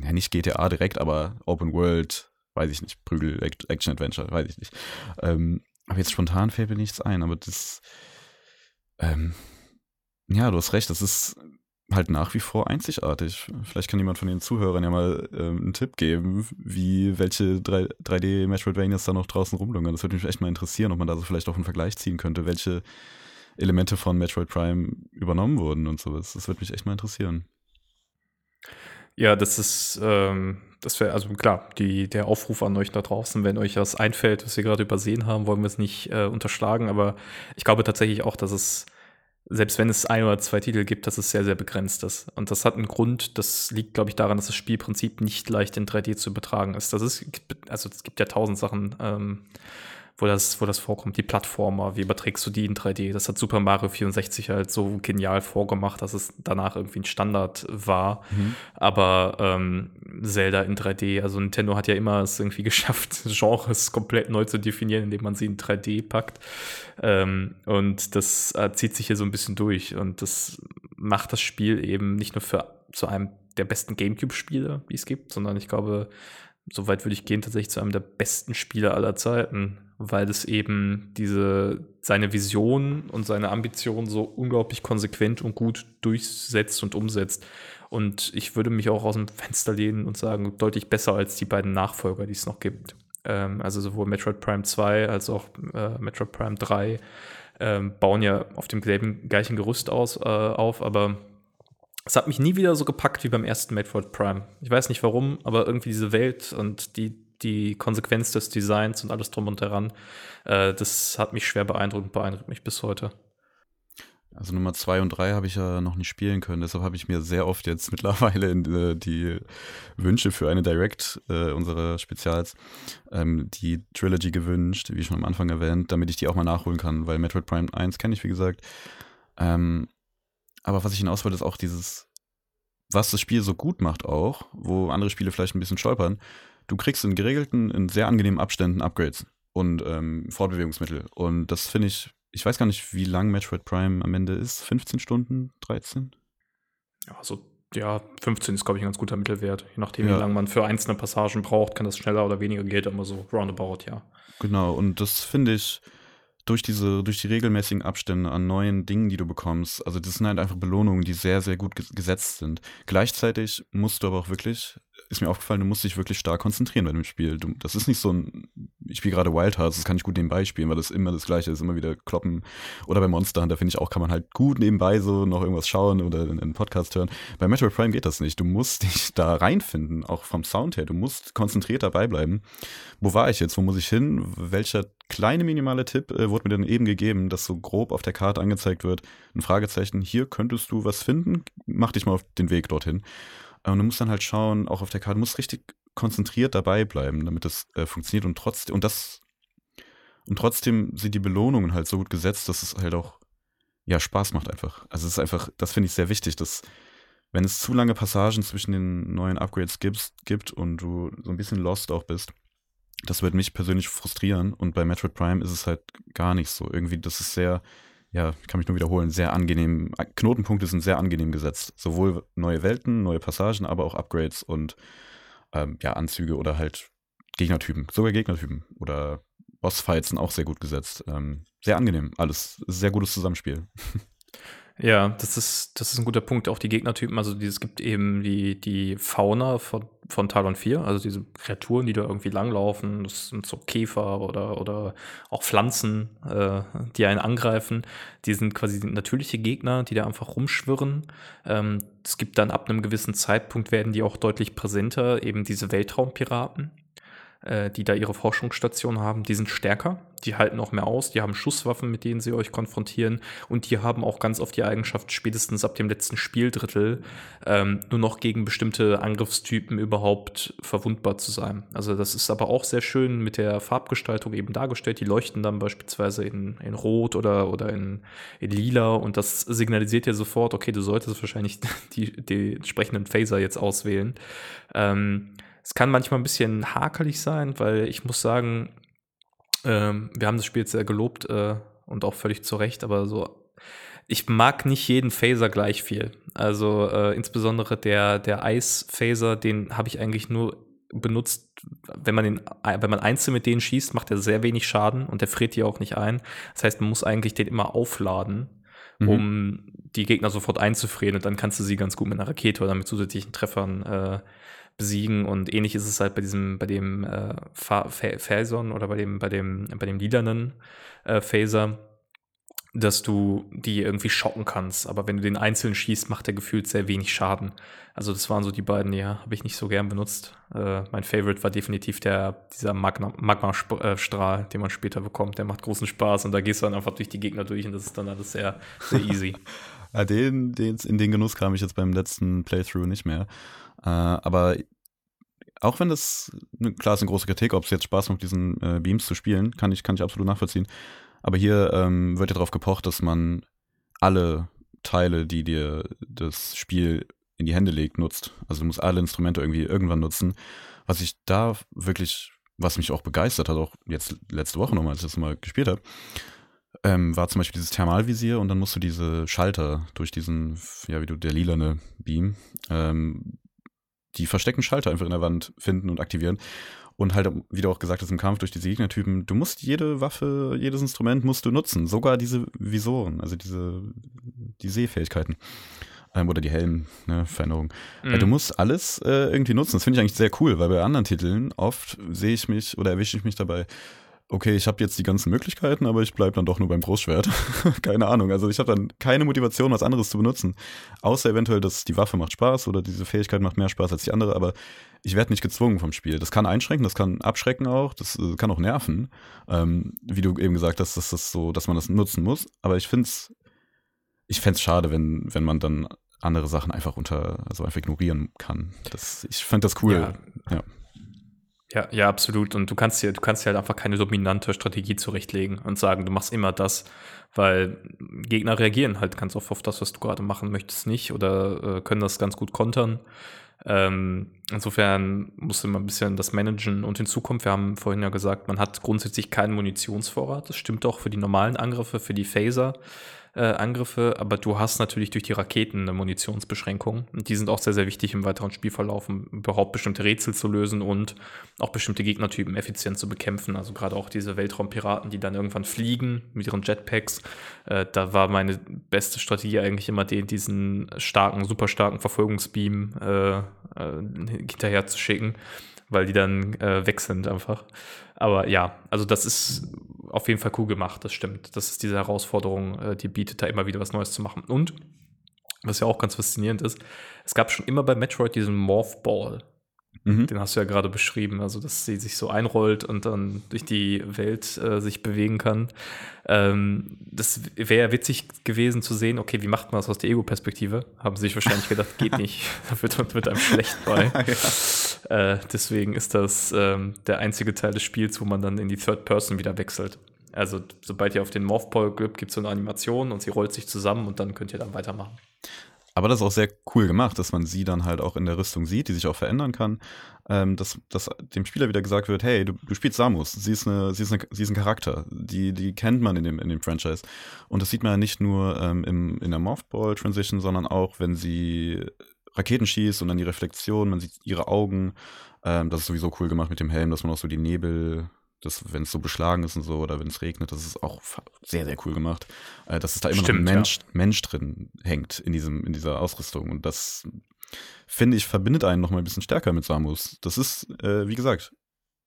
ja nicht GTA direkt, aber Open World, weiß ich nicht, Prügel, Action Adventure, weiß ich nicht. Ähm, aber jetzt spontan fällt mir nichts ein, aber das, ähm, ja, du hast recht, das ist halt nach wie vor einzigartig. Vielleicht kann jemand von den Zuhörern ja mal ähm, einen Tipp geben, wie welche 3, d Metroidvanias da noch draußen rumlungern. Das würde mich echt mal interessieren, ob man da so vielleicht auch einen Vergleich ziehen könnte, welche Elemente von Metroid Prime übernommen wurden und sowas. Das würde mich echt mal interessieren. Ja, das ist, ähm, das wäre, also klar, die, der Aufruf an euch da draußen, wenn euch was einfällt, was wir gerade übersehen haben, wollen wir es nicht äh, unterschlagen, aber ich glaube tatsächlich auch, dass es selbst wenn es ein oder zwei Titel gibt, dass es sehr, sehr begrenzt ist. Und das hat einen Grund, das liegt, glaube ich, daran, dass das Spielprinzip nicht leicht in 3D zu übertragen ist. Das ist, also es gibt ja tausend Sachen, ähm, wo das, wo das vorkommt. Die Plattformer, wie überträgst du die in 3D? Das hat Super Mario 64 halt so genial vorgemacht, dass es danach irgendwie ein Standard war. Mhm. Aber ähm, Zelda in 3D, also Nintendo hat ja immer es irgendwie geschafft, Genres komplett neu zu definieren, indem man sie in 3D packt. Ähm, und das äh, zieht sich hier so ein bisschen durch. Und das macht das Spiel eben nicht nur für zu einem der besten GameCube-Spiele, die es gibt, sondern ich glaube, so weit würde ich gehen, tatsächlich zu einem der besten Spiele aller Zeiten weil es eben diese, seine Vision und seine Ambition so unglaublich konsequent und gut durchsetzt und umsetzt. Und ich würde mich auch aus dem Fenster lehnen und sagen, deutlich besser als die beiden Nachfolger, die es noch gibt. Ähm, also sowohl Metroid Prime 2 als auch äh, Metroid Prime 3 ähm, bauen ja auf dem gleichen, gleichen Gerüst aus, äh, auf, aber es hat mich nie wieder so gepackt wie beim ersten Metroid Prime. Ich weiß nicht warum, aber irgendwie diese Welt und die die Konsequenz des Designs und alles drum und heran, äh, das hat mich schwer beeindruckt und beeindruckt mich bis heute. Also Nummer zwei und drei habe ich ja noch nicht spielen können, deshalb habe ich mir sehr oft jetzt mittlerweile äh, die Wünsche für eine Direct äh, unserer Spezials ähm, die Trilogy gewünscht, wie schon am Anfang erwähnt, damit ich die auch mal nachholen kann, weil Metroid Prime 1 kenne ich, wie gesagt. Ähm, aber was ich hinaus wollte, ist auch dieses, was das Spiel so gut macht auch, wo andere Spiele vielleicht ein bisschen stolpern, du kriegst in geregelten, in sehr angenehmen Abständen Upgrades und ähm, Fortbewegungsmittel. Und das finde ich, ich weiß gar nicht, wie lang Metroid Prime am Ende ist. 15 Stunden, 13? Ja, so, ja, 15 ist, glaube ich, ein ganz guter Mittelwert. Je nachdem, ja. wie lange man für einzelne Passagen braucht, kann das schneller oder weniger gehen, aber so roundabout, ja. Genau, und das finde ich durch diese, durch die regelmäßigen Abstände an neuen Dingen, die du bekommst, also das sind halt einfach Belohnungen, die sehr, sehr gut gesetzt sind. Gleichzeitig musst du aber auch wirklich ist mir aufgefallen, du musst dich wirklich stark konzentrieren bei dem Spiel. Du, das ist nicht so ein, ich spiele gerade Wild Hearts, das kann ich gut nebenbei spielen, weil das immer das Gleiche ist, immer wieder kloppen. Oder bei Monster Hunter finde ich auch, kann man halt gut nebenbei so noch irgendwas schauen oder einen Podcast hören. Bei Metroid Prime geht das nicht. Du musst dich da reinfinden, auch vom Sound her. Du musst konzentriert dabei bleiben. Wo war ich jetzt? Wo muss ich hin? Welcher kleine minimale Tipp äh, wurde mir dann eben gegeben, dass so grob auf der Karte angezeigt wird, ein Fragezeichen, hier könntest du was finden, mach dich mal auf den Weg dorthin. Und du musst dann halt schauen, auch auf der Karte, musst richtig konzentriert dabei bleiben, damit das äh, funktioniert und trotzdem, und das, und trotzdem sind die Belohnungen halt so gut gesetzt, dass es halt auch, ja, Spaß macht einfach. Also es ist einfach, das finde ich sehr wichtig, dass, wenn es zu lange Passagen zwischen den neuen Upgrades gibt, gibt und du so ein bisschen lost auch bist, das wird mich persönlich frustrieren und bei Metroid Prime ist es halt gar nicht so. Irgendwie, das ist sehr, ja, kann mich nur wiederholen, sehr angenehm. Knotenpunkte sind sehr angenehm gesetzt. Sowohl neue Welten, neue Passagen, aber auch Upgrades und ähm, ja, Anzüge oder halt Gegnertypen. Sogar Gegnertypen oder Bossfights sind auch sehr gut gesetzt. Ähm, sehr angenehm. Alles sehr gutes Zusammenspiel. Ja, das ist, das ist ein guter Punkt. Auch die Gegnertypen, also es gibt eben die, die Fauna von, von Talon 4, also diese Kreaturen, die da irgendwie langlaufen. Das sind so Käfer oder, oder auch Pflanzen, äh, die einen angreifen. Die sind quasi natürliche Gegner, die da einfach rumschwirren. Ähm, es gibt dann ab einem gewissen Zeitpunkt werden die auch deutlich präsenter, eben diese Weltraumpiraten äh, die da ihre Forschungsstation haben, die sind stärker, die halten auch mehr aus, die haben Schusswaffen, mit denen sie euch konfrontieren und die haben auch ganz oft die Eigenschaft, spätestens ab dem letzten Spieldrittel ähm, nur noch gegen bestimmte Angriffstypen überhaupt verwundbar zu sein. Also das ist aber auch sehr schön mit der Farbgestaltung eben dargestellt. Die leuchten dann beispielsweise in, in Rot oder, oder in, in Lila und das signalisiert ja sofort, okay, du solltest wahrscheinlich die, die entsprechenden Phaser jetzt auswählen. Ähm, es kann manchmal ein bisschen hakelig sein, weil ich muss sagen, ähm, wir haben das Spiel jetzt sehr gelobt äh, und auch völlig zu Recht, aber so, ich mag nicht jeden Phaser gleich viel. Also äh, insbesondere der, der Eis-Phaser, den habe ich eigentlich nur benutzt, wenn man, den, wenn man einzeln mit denen schießt, macht er sehr wenig Schaden und der friert die auch nicht ein. Das heißt, man muss eigentlich den immer aufladen, mhm. um die Gegner sofort einzufrieren und dann kannst du sie ganz gut mit einer Rakete oder mit zusätzlichen Treffern äh, besiegen und ähnlich ist es halt bei diesem, bei dem äh, Phason oder bei dem, bei dem, bei dem lilanen äh, Phaser, dass du die irgendwie schocken kannst. Aber wenn du den einzeln schießt, macht der gefühlt sehr wenig Schaden. Also das waren so die beiden, ja, habe ich nicht so gern benutzt. Äh, mein Favorite war definitiv der, dieser Magma-Strahl, den man später bekommt. Der macht großen Spaß und da gehst du dann einfach durch die Gegner durch und das ist dann alles sehr, sehr easy. ja, den, den, in den Genuss kam ich jetzt beim letzten Playthrough nicht mehr. Äh, aber auch wenn das, ne, klar ist eine große Kritik, ob es jetzt Spaß macht, diesen äh, Beams zu spielen, kann ich, kann ich absolut nachvollziehen. Aber hier ähm, wird ja darauf gepocht, dass man alle Teile, die dir das Spiel in die Hände legt, nutzt. Also du musst alle Instrumente irgendwie irgendwann nutzen. Was ich da wirklich, was mich auch begeistert hat, auch jetzt letzte Woche nochmal, als ich das mal gespielt habe, ähm, war zum Beispiel dieses Thermalvisier und dann musst du diese Schalter durch diesen, ja, wie du, der lilane Beam, ähm, die versteckten Schalter einfach in der Wand finden und aktivieren. Und halt, wie du auch gesagt hast, im Kampf durch diese Gegnertypen, du musst jede Waffe, jedes Instrument musst du nutzen. Sogar diese Visoren, also diese, die Sehfähigkeiten. Ähm, oder die Helmveränderung. Ne, mhm. du musst alles äh, irgendwie nutzen. Das finde ich eigentlich sehr cool, weil bei anderen Titeln oft sehe ich mich oder erwische ich mich dabei, okay, ich habe jetzt die ganzen Möglichkeiten, aber ich bleibe dann doch nur beim Großschwert. keine Ahnung. Also ich habe dann keine Motivation, was anderes zu benutzen. Außer eventuell, dass die Waffe macht Spaß oder diese Fähigkeit macht mehr Spaß als die andere, aber ich werde nicht gezwungen vom Spiel. Das kann einschränken, das kann abschrecken auch, das äh, kann auch nerven. Ähm, wie du eben gesagt hast, dass das so, dass man das nutzen muss. Aber ich finde es, ich fände es schade, wenn, wenn man dann andere Sachen einfach unter, also einfach ignorieren kann. Das, ich fände das cool. Ja. ja. Ja, ja, absolut. Und du kannst dir, du kannst dir halt einfach keine dominante Strategie zurechtlegen und sagen, du machst immer das, weil Gegner reagieren halt ganz oft auf das, was du gerade machen möchtest, nicht oder äh, können das ganz gut kontern. Ähm, insofern musst du immer ein bisschen das managen und in Zukunft, wir haben vorhin ja gesagt, man hat grundsätzlich keinen Munitionsvorrat. Das stimmt auch für die normalen Angriffe, für die Phaser äh, Angriffe, aber du hast natürlich durch die Raketen eine Munitionsbeschränkung. Und die sind auch sehr, sehr wichtig im weiteren Spielverlauf, um überhaupt bestimmte Rätsel zu lösen und auch bestimmte Gegnertypen effizient zu bekämpfen. Also gerade auch diese Weltraumpiraten, die dann irgendwann fliegen mit ihren Jetpacks. Äh, da war meine beste Strategie eigentlich immer, den, diesen starken, super starken Verfolgungsbeam äh, äh, hinterher zu schicken, weil die dann äh, weg sind einfach. Aber ja, also das ist auf jeden Fall cool gemacht, das stimmt. Das ist diese Herausforderung, äh, die bietet da immer wieder was Neues zu machen. Und, was ja auch ganz faszinierend ist, es gab schon immer bei Metroid diesen Morph Ball. Mhm. Den hast du ja gerade beschrieben, also dass sie sich so einrollt und dann durch die Welt äh, sich bewegen kann. Ähm, das wäre witzig gewesen zu sehen, okay, wie macht man das aus der Ego-Perspektive? Haben sie sich wahrscheinlich gedacht, geht nicht. da wird, wird einem schlecht bei. ja. äh, deswegen ist das ähm, der einzige Teil des Spiels, wo man dann in die Third Person wieder wechselt. Also sobald ihr auf den Morphball gibt, gibt es so eine Animation und sie rollt sich zusammen und dann könnt ihr dann weitermachen. Aber das ist auch sehr cool gemacht, dass man sie dann halt auch in der Rüstung sieht, die sich auch verändern kann. Ähm, dass, dass dem Spieler wieder gesagt wird, hey, du, du spielst Samus, sie ist, eine, sie, ist eine, sie ist ein Charakter, die, die kennt man in dem, in dem Franchise. Und das sieht man ja nicht nur ähm, im, in der Morphball-Transition, sondern auch, wenn sie Raketen schießt und dann die Reflexion, man sieht ihre Augen. Ähm, das ist sowieso cool gemacht mit dem Helm, dass man auch so die Nebel wenn es so beschlagen ist und so oder wenn es regnet, das ist auch sehr, sehr cool gemacht. Äh, dass es da immer Stimmt, noch ein Mensch, ja. Mensch drin hängt in, diesem, in dieser Ausrüstung. Und das, finde ich, verbindet einen noch mal ein bisschen stärker mit Samus. Das ist, äh, wie gesagt,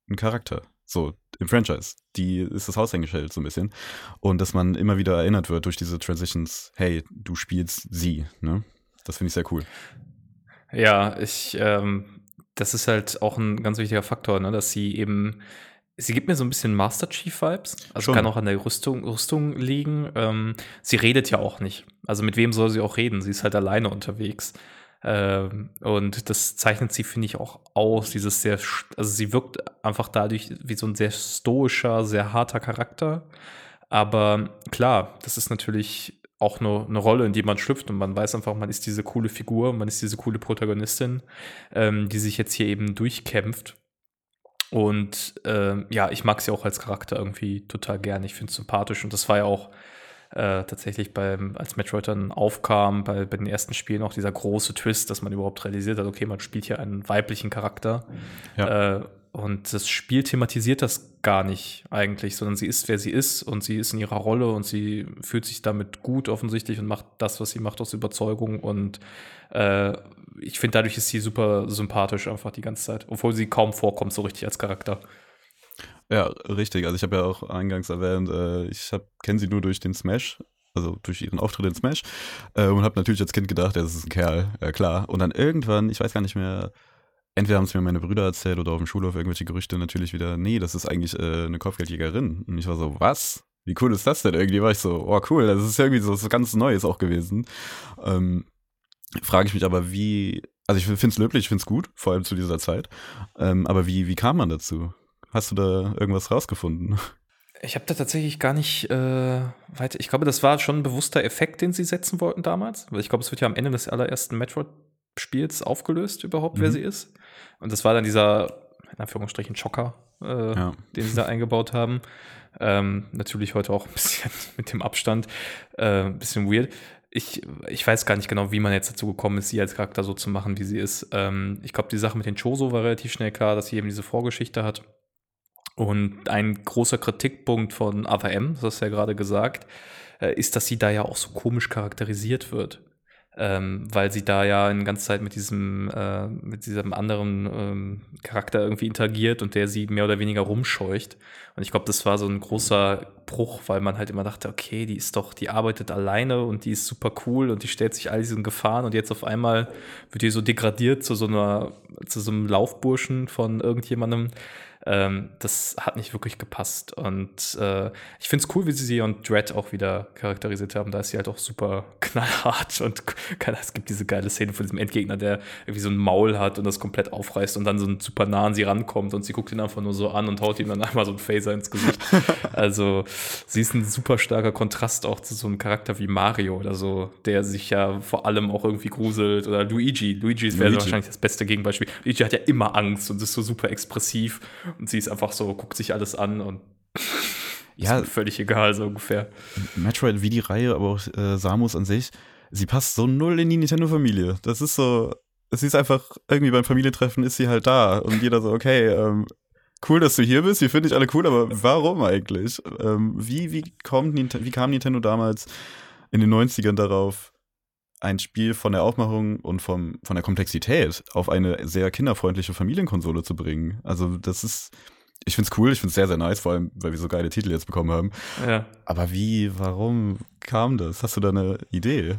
ein Charakter. So, im Franchise. Die ist das Haushängeschild so ein bisschen. Und dass man immer wieder erinnert wird durch diese Transitions, hey, du spielst sie, ne? Das finde ich sehr cool. Ja, ich, ähm, das ist halt auch ein ganz wichtiger Faktor, ne, dass sie eben Sie gibt mir so ein bisschen Master Chief Vibes. Also Schon. kann auch an der Rüstung, Rüstung liegen. Ähm, sie redet ja auch nicht. Also mit wem soll sie auch reden? Sie ist halt alleine unterwegs. Ähm, und das zeichnet sie, finde ich, auch aus. Dieses sehr, also sie wirkt einfach dadurch wie so ein sehr stoischer, sehr harter Charakter. Aber klar, das ist natürlich auch eine, eine Rolle, in die man schlüpft und man weiß einfach, man ist diese coole Figur, man ist diese coole Protagonistin, ähm, die sich jetzt hier eben durchkämpft und äh, ja, ich mag sie auch als Charakter irgendwie total gern. Ich finde es sympathisch. Und das war ja auch äh, tatsächlich beim, als Metroid dann aufkam, bei, bei den ersten Spielen auch dieser große Twist, dass man überhaupt realisiert hat, okay, man spielt hier einen weiblichen Charakter. Ja. Äh, und das Spiel thematisiert das gar nicht eigentlich, sondern sie ist, wer sie ist und sie ist in ihrer Rolle und sie fühlt sich damit gut offensichtlich und macht das, was sie macht aus Überzeugung. Und äh, ich finde, dadurch ist sie super sympathisch einfach die ganze Zeit, obwohl sie kaum vorkommt, so richtig als Charakter. Ja, richtig. Also ich habe ja auch eingangs erwähnt, äh, ich kenne sie nur durch den Smash, also durch ihren Auftritt in Smash äh, und habe natürlich als Kind gedacht, ja, das ist ein Kerl, ja klar. Und dann irgendwann, ich weiß gar nicht mehr, entweder haben es mir meine Brüder erzählt oder auf dem Schulhof irgendwelche Gerüchte natürlich wieder, nee, das ist eigentlich äh, eine Kopfgeldjägerin. Und ich war so, was? Wie cool ist das denn? Irgendwie war ich so, oh cool, das ist irgendwie so was ganz Neues auch gewesen. Ähm, Frage ich mich aber, wie, also ich finde es löblich, ich finde es gut, vor allem zu dieser Zeit. Ähm, aber wie, wie kam man dazu? Hast du da irgendwas rausgefunden? Ich habe da tatsächlich gar nicht äh, weiter. Ich glaube, das war schon ein bewusster Effekt, den sie setzen wollten damals. Weil ich glaube, es wird ja am Ende des allerersten Metroid-Spiels aufgelöst, überhaupt, mhm. wer sie ist. Und das war dann dieser, in Anführungsstrichen, Schocker, äh, ja. den sie da eingebaut haben. Ähm, natürlich heute auch ein bisschen mit dem Abstand, äh, ein bisschen weird ich, ich weiß gar nicht genau, wie man jetzt dazu gekommen ist, sie als Charakter so zu machen, wie sie ist. Ähm, ich glaube, die Sache mit den Choso war relativ schnell klar, dass sie eben diese Vorgeschichte hat. Und ein großer Kritikpunkt von Other M, das hast du ja gerade gesagt, äh, ist, dass sie da ja auch so komisch charakterisiert wird ähm, weil sie da ja eine ganze Zeit mit diesem, äh, mit diesem anderen ähm, Charakter irgendwie interagiert und der sie mehr oder weniger rumscheucht. Und ich glaube, das war so ein großer Bruch, weil man halt immer dachte, okay, die ist doch, die arbeitet alleine und die ist super cool und die stellt sich all diesen Gefahren und jetzt auf einmal wird die so degradiert zu so einer, zu so einem Laufburschen von irgendjemandem. Ähm, das hat nicht wirklich gepasst. Und äh, ich finde es cool, wie sie sie und Dread auch wieder charakterisiert haben. Da ist sie halt auch super knallhart und es gibt diese geile Szene von diesem Endgegner, der irgendwie so ein Maul hat und das komplett aufreißt und dann so super nah an sie rankommt und sie guckt ihn einfach nur so an und haut ihm dann einmal so ein Phaser ins Gesicht. also sie ist ein super starker Kontrast auch zu so einem Charakter wie Mario oder so, der sich ja vor allem auch irgendwie gruselt oder Luigi. Luigi wäre wahrscheinlich das beste Gegenbeispiel. Luigi hat ja immer Angst und ist so super expressiv und sie ist einfach so, guckt sich alles an und ja, ist völlig egal, so ungefähr. Metroid wie die Reihe, aber auch äh, Samus an sich, sie passt so null in die Nintendo-Familie. Das ist so, sie ist einfach, irgendwie beim Familientreffen ist sie halt da und jeder so, okay, ähm, cool, dass du hier bist, wir finden dich alle cool, aber warum eigentlich? Ähm, wie, wie, kommt, wie kam Nintendo damals in den 90ern darauf, ein Spiel von der Aufmachung und vom, von der Komplexität auf eine sehr kinderfreundliche Familienkonsole zu bringen. Also das ist, ich finde es cool, ich finde es sehr, sehr nice, vor allem, weil wir so geile Titel jetzt bekommen haben. Ja. Aber wie, warum kam das? Hast du da eine Idee?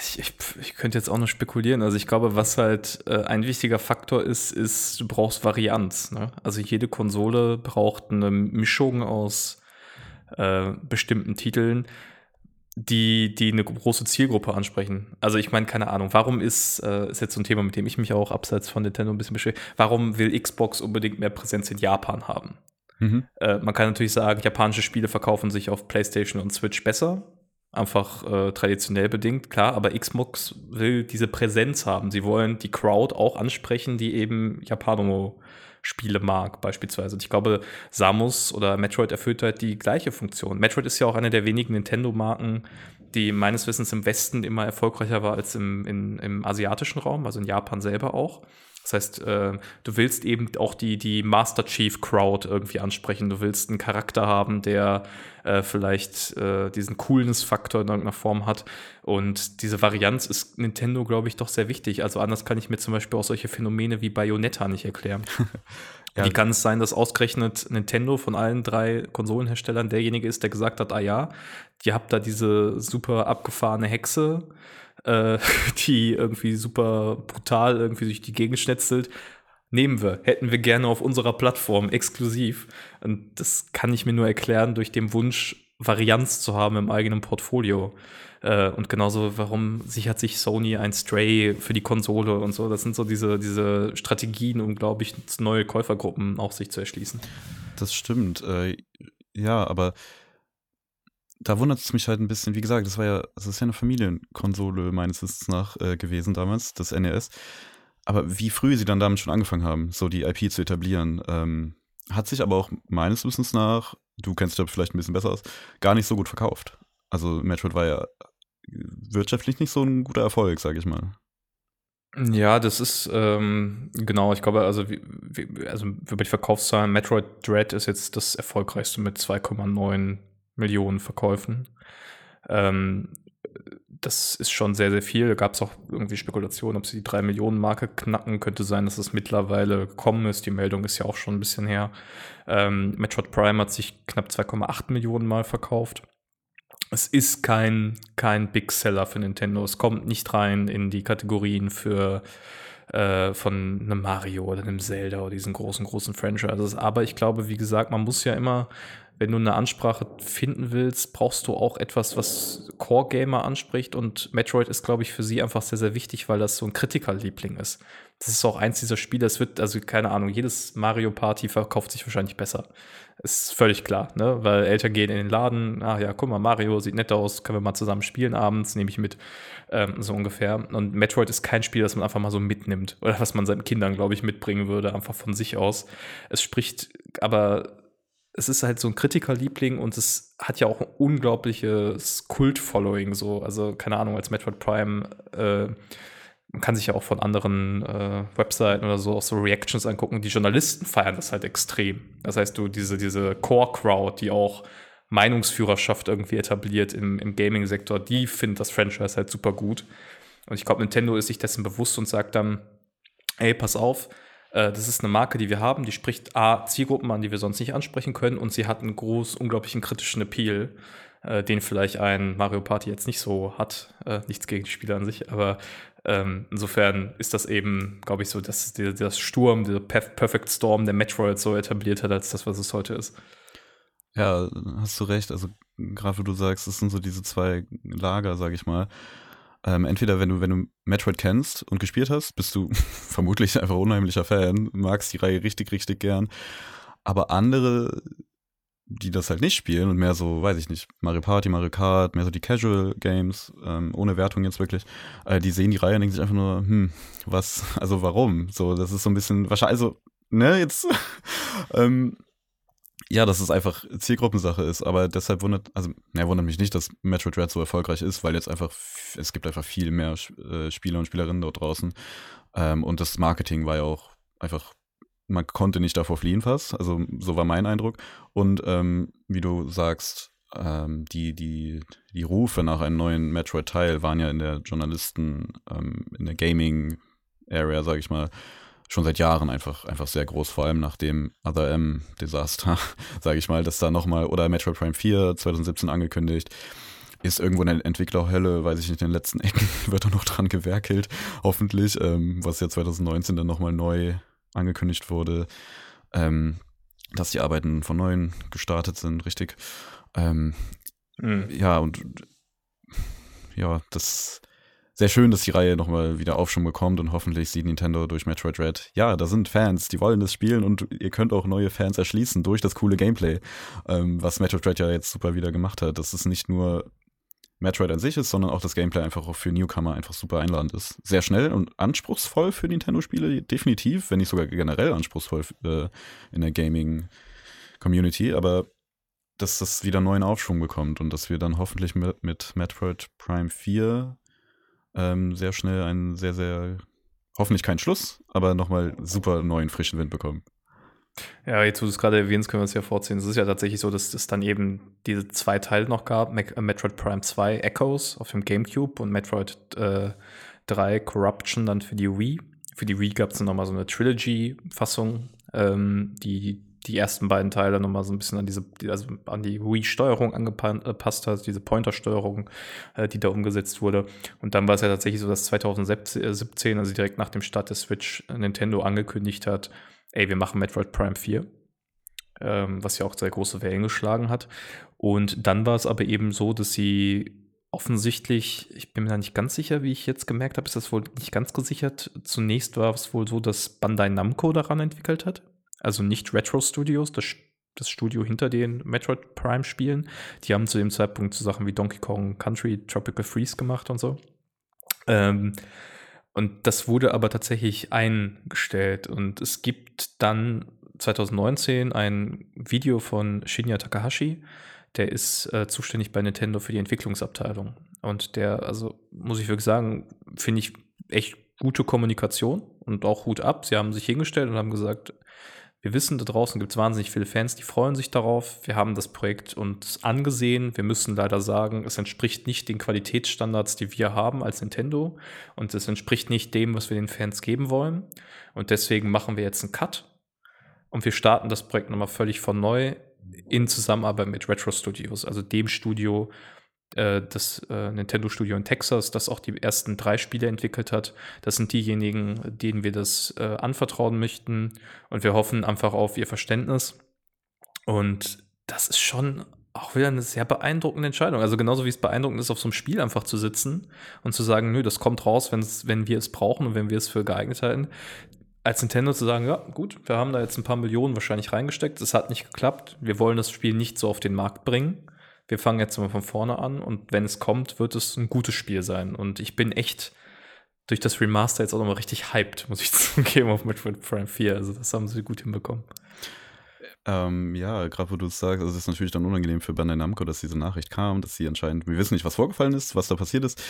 Ich, ich, ich, könnte jetzt auch nur spekulieren. Also ich glaube, was halt äh, ein wichtiger Faktor ist, ist, du brauchst Varianz. Ne? Also jede Konsole braucht eine Mischung aus äh, bestimmten Titeln, die, die eine große Zielgruppe ansprechen. Also ich meine, keine Ahnung, warum ist, äh, ist jetzt so ein Thema, mit dem ich mich auch abseits von Nintendo ein bisschen beschäftige, warum will Xbox unbedingt mehr Präsenz in Japan haben? Mhm. Äh, man kann natürlich sagen, japanische Spiele verkaufen sich auf PlayStation und Switch besser einfach äh, traditionell bedingt, klar, aber Xbox will diese Präsenz haben. Sie wollen die Crowd auch ansprechen, die eben Japano-Spiele mag, beispielsweise. Und ich glaube, Samus oder Metroid erfüllt halt die gleiche Funktion. Metroid ist ja auch eine der wenigen Nintendo-Marken, die meines Wissens im Westen immer erfolgreicher war als im, in, im asiatischen Raum, also in Japan selber auch. Das heißt, äh, du willst eben auch die, die Master Chief Crowd irgendwie ansprechen. Du willst einen Charakter haben, der äh, vielleicht äh, diesen Coolness-Faktor in irgendeiner Form hat. Und diese Varianz ist Nintendo, glaube ich, doch sehr wichtig. Also anders kann ich mir zum Beispiel auch solche Phänomene wie Bayonetta nicht erklären. ja. Wie kann es sein, dass ausgerechnet Nintendo von allen drei Konsolenherstellern derjenige ist, der gesagt hat, ah ja, ihr habt da diese super abgefahrene Hexe, äh, die irgendwie super brutal irgendwie durch die Gegend schnetzelt. Nehmen wir, hätten wir gerne auf unserer Plattform exklusiv. Und das kann ich mir nur erklären durch den Wunsch, Varianz zu haben im eigenen Portfolio. Äh, und genauso, warum sichert sich Sony ein Stray für die Konsole und so. Das sind so diese, diese Strategien, um, glaube ich, neue Käufergruppen auch sich zu erschließen. Das stimmt. Äh, ja, aber da wundert es mich halt ein bisschen, wie gesagt, das war ja, das ist ja eine Familienkonsole meines Wissens nach äh, gewesen damals, das NES. Aber wie früh sie dann damit schon angefangen haben, so die IP zu etablieren, ähm, hat sich aber auch meines Wissens nach, du kennst dich vielleicht ein bisschen besser aus, gar nicht so gut verkauft. Also Metroid war ja wirtschaftlich nicht so ein guter Erfolg, sag ich mal. Ja, das ist ähm, genau, ich glaube, also, wie, wie, also über die Verkaufszahlen, Metroid Dread ist jetzt das erfolgreichste mit 2,9 Millionen Verkäufen. Ähm, das ist schon sehr, sehr viel. Da gab es auch irgendwie Spekulationen, ob sie die 3 Millionen Marke knacken. Könnte sein, dass es mittlerweile gekommen ist. Die Meldung ist ja auch schon ein bisschen her. Ähm, Metroid Prime hat sich knapp 2,8 Millionen Mal verkauft. Es ist kein, kein Big Seller für Nintendo. Es kommt nicht rein in die Kategorien für äh, von einem Mario oder einem Zelda oder diesen großen, großen Franchises. Aber ich glaube, wie gesagt, man muss ja immer wenn du eine Ansprache finden willst, brauchst du auch etwas, was Core-Gamer anspricht. Und Metroid ist, glaube ich, für sie einfach sehr, sehr wichtig, weil das so ein Kritikerliebling ist. Das ist auch eins dieser Spiele, es wird, also keine Ahnung, jedes Mario Party verkauft sich wahrscheinlich besser. Ist völlig klar, ne? Weil Eltern gehen in den Laden, ah ja, guck mal, Mario sieht nett aus, können wir mal zusammen spielen abends, nehme ich mit, ähm, so ungefähr. Und Metroid ist kein Spiel, das man einfach mal so mitnimmt. Oder was man seinen Kindern, glaube ich, mitbringen würde, einfach von sich aus. Es spricht aber es ist halt so ein Kritikerliebling und es hat ja auch ein unglaubliches Kult-Following, so, also keine Ahnung, als Metroid Prime, äh, man kann sich ja auch von anderen äh, Webseiten oder so auch so Reactions angucken, die Journalisten feiern das halt extrem. Das heißt, du diese, diese Core-Crowd, die auch Meinungsführerschaft irgendwie etabliert im, im Gaming-Sektor, die findet das Franchise halt super gut. Und ich glaube, Nintendo ist sich dessen bewusst und sagt dann, ey, pass auf, äh, das ist eine Marke, die wir haben, die spricht A, Zielgruppen an, die wir sonst nicht ansprechen können und sie hat einen groß, unglaublichen kritischen Appeal, äh, den vielleicht ein Mario Party jetzt nicht so hat. Äh, nichts gegen die Spiele an sich, aber ähm, insofern ist das eben, glaube ich, so, dass der, das Sturm, der Perfect Storm der Metroid so etabliert hat, als das, was es heute ist. Ja, hast du recht. Also, gerade du sagst, es sind so diese zwei Lager, sage ich mal. Ähm, entweder wenn du, wenn du Metroid kennst und gespielt hast, bist du vermutlich einfach unheimlicher Fan, magst die Reihe richtig, richtig gern. Aber andere, die das halt nicht spielen und mehr so, weiß ich nicht, Mario Party, Mario Kart, mehr so die Casual Games, ähm, ohne Wertung jetzt wirklich, äh, die sehen die Reihe und denken sich einfach nur, hm, was, also warum? So, das ist so ein bisschen, wahrscheinlich, also, ne, jetzt, ähm, ja, dass es einfach Zielgruppensache ist, aber deshalb wundert, also, ne, wundert mich nicht, dass Metroid Dread so erfolgreich ist, weil jetzt einfach, es gibt einfach viel mehr äh, Spieler und Spielerinnen dort draußen. Ähm, und das Marketing war ja auch einfach, man konnte nicht davor fliehen fast, also so war mein Eindruck. Und ähm, wie du sagst, ähm, die, die, die Rufe nach einem neuen Metroid-Teil waren ja in der Journalisten, ähm, in der Gaming-Area, sag ich mal, schon seit Jahren einfach, einfach sehr groß, vor allem nach dem Other M-Desaster, sage ich mal, dass da nochmal, oder Metroid Prime 4 2017 angekündigt. ist irgendwo in der Entwicklerhölle, weiß ich nicht, in den letzten Ecken wird er noch dran gewerkelt, hoffentlich, ähm, was ja 2019 dann nochmal neu angekündigt wurde, ähm, dass die Arbeiten von Neuem gestartet sind, richtig. Ähm, mhm. Ja, und ja, das sehr schön, dass die Reihe nochmal wieder Aufschwung bekommt und hoffentlich sieht Nintendo durch Metroid Red, ja, da sind Fans, die wollen das spielen und ihr könnt auch neue Fans erschließen durch das coole Gameplay, ähm, was Metroid Red ja jetzt super wieder gemacht hat. Das ist nicht nur Metroid an sich ist, sondern auch das Gameplay einfach auch für Newcomer einfach super einladend ist. Sehr schnell und anspruchsvoll für Nintendo-Spiele, definitiv, wenn nicht sogar generell anspruchsvoll äh, in der Gaming-Community, aber dass das wieder neuen Aufschwung bekommt und dass wir dann hoffentlich mit, mit Metroid Prime 4 ähm, sehr schnell einen sehr, sehr, hoffentlich keinen Schluss, aber nochmal super neuen frischen Wind bekommen. Ja, jetzt, wo du es gerade erwähnst, können wir es ja vorziehen. Es ist ja tatsächlich so, dass es dann eben diese zwei Teile noch gab: äh, Metroid Prime 2 Echoes auf dem GameCube und Metroid äh, 3 Corruption dann für die Wii. Für die Wii gab es dann nochmal so eine Trilogy-Fassung, ähm, die die ersten beiden Teile nochmal so ein bisschen an diese, also an die Wii-Steuerung angepasst hat, diese Pointer-Steuerung, äh, die da umgesetzt wurde. Und dann war es ja tatsächlich so, dass 2017, also direkt nach dem Start der Switch, Nintendo angekündigt hat, ey, wir machen Metroid Prime 4. Ähm, was ja auch sehr große Wellen geschlagen hat. Und dann war es aber eben so, dass sie offensichtlich, ich bin mir da nicht ganz sicher, wie ich jetzt gemerkt habe, ist das wohl nicht ganz gesichert. Zunächst war es wohl so, dass Bandai Namco daran entwickelt hat. Also nicht Retro Studios, das, das Studio hinter den Metroid Prime Spielen. Die haben zu dem Zeitpunkt so Sachen wie Donkey Kong Country, Tropical Freeze gemacht und so. Ähm, und das wurde aber tatsächlich eingestellt. Und es gibt dann 2019 ein Video von Shinya Takahashi, der ist äh, zuständig bei Nintendo für die Entwicklungsabteilung. Und der, also muss ich wirklich sagen, finde ich echt gute Kommunikation und auch Hut ab. Sie haben sich hingestellt und haben gesagt, wir wissen, da draußen gibt es wahnsinnig viele Fans, die freuen sich darauf. Wir haben das Projekt uns angesehen. Wir müssen leider sagen, es entspricht nicht den Qualitätsstandards, die wir haben als Nintendo. Und es entspricht nicht dem, was wir den Fans geben wollen. Und deswegen machen wir jetzt einen Cut. Und wir starten das Projekt nochmal völlig von neu in Zusammenarbeit mit Retro Studios, also dem Studio, äh, das äh, Nintendo Studio in Texas, das auch die ersten drei Spiele entwickelt hat. Das sind diejenigen, denen wir das äh, anvertrauen möchten. Und wir hoffen einfach auf ihr Verständnis. Und das ist schon auch wieder eine sehr beeindruckende Entscheidung. Also genauso wie es beeindruckend ist, auf so einem Spiel einfach zu sitzen und zu sagen, nö, das kommt raus, wenn wir es brauchen und wenn wir es für geeignet halten. Als Nintendo zu sagen, ja, gut, wir haben da jetzt ein paar Millionen wahrscheinlich reingesteckt, es hat nicht geklappt, wir wollen das Spiel nicht so auf den Markt bringen wir fangen jetzt mal von vorne an und wenn es kommt, wird es ein gutes Spiel sein. Und ich bin echt durch das Remaster jetzt auch nochmal richtig hyped, muss ich zugeben, auf Metroid Prime 4. Also das haben sie gut hinbekommen. Ähm, ja, gerade wo du es sagst, also es ist natürlich dann unangenehm für Bandai Namco, dass diese Nachricht kam, dass sie anscheinend, wir wissen nicht, was vorgefallen ist, was da passiert ist.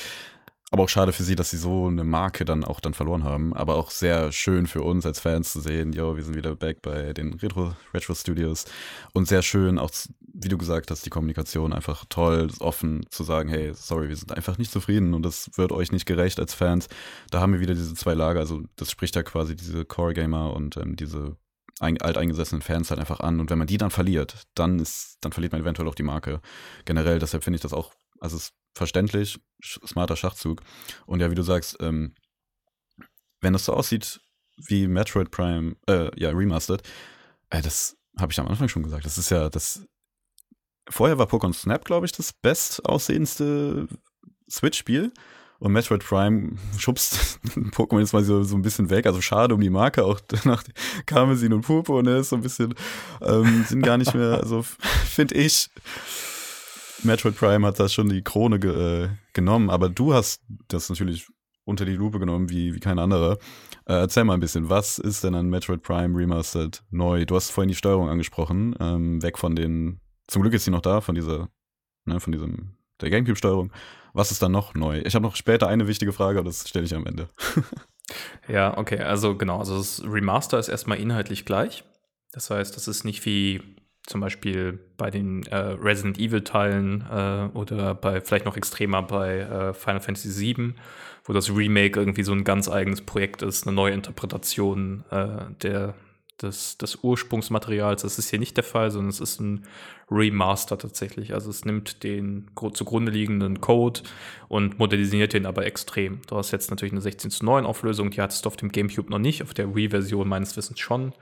Aber auch schade für sie, dass sie so eine Marke dann auch dann verloren haben. Aber auch sehr schön für uns als Fans zu sehen, yo, wir sind wieder back bei den Retro, Retro Studios. Und sehr schön auch, wie du gesagt hast, die Kommunikation einfach toll, offen zu sagen, hey, sorry, wir sind einfach nicht zufrieden und das wird euch nicht gerecht als Fans. Da haben wir wieder diese zwei Lager. Also das spricht ja quasi diese Core-Gamer und ähm, diese alteingesessenen Fans halt einfach an. Und wenn man die dann verliert, dann ist, dann verliert man eventuell auch die Marke. Generell, deshalb finde ich das auch, also es verständlich, smarter Schachzug. Und ja, wie du sagst, ähm, wenn das so aussieht wie Metroid Prime, äh, ja, Remastered, äh, das habe ich am Anfang schon gesagt. Das ist ja das. Vorher war Pokémon Snap, glaube ich, das bestaussehendste Switch-Spiel. Und Metroid Prime schubst Pokémon jetzt mal so, so ein bisschen weg. Also schade um die Marke, auch nach Karmesin und Purpur, ne, ist so ein bisschen, ähm, sind gar nicht mehr, also finde ich, Metroid Prime hat da schon die Krone ge äh, genommen, aber du hast das natürlich unter die Lupe genommen wie, wie kein anderer. Äh, erzähl mal ein bisschen, was ist denn an Metroid Prime Remastered neu? Du hast vorhin die Steuerung angesprochen, ähm, weg von den, zum Glück ist sie noch da, von dieser, ne, von diesem, der Gamecube-Steuerung. Was ist da noch neu? Ich habe noch später eine wichtige Frage, aber das stelle ich am Ende. ja, okay, also genau, also das Remaster ist erstmal inhaltlich gleich. Das heißt, das ist nicht wie zum Beispiel bei den äh, Resident Evil-Teilen äh, oder bei vielleicht noch extremer bei äh, Final Fantasy VII, wo das Remake irgendwie so ein ganz eigenes Projekt ist, eine neue Interpretation äh, der, des, des Ursprungsmaterials. Das ist hier nicht der Fall, sondern es ist ein Remaster tatsächlich. Also es nimmt den zugrunde liegenden Code und modernisiert den aber extrem. Du hast jetzt natürlich eine 16 zu 9 Auflösung, die hattest du auf dem GameCube noch nicht, auf der Wii-Version meines Wissens schon.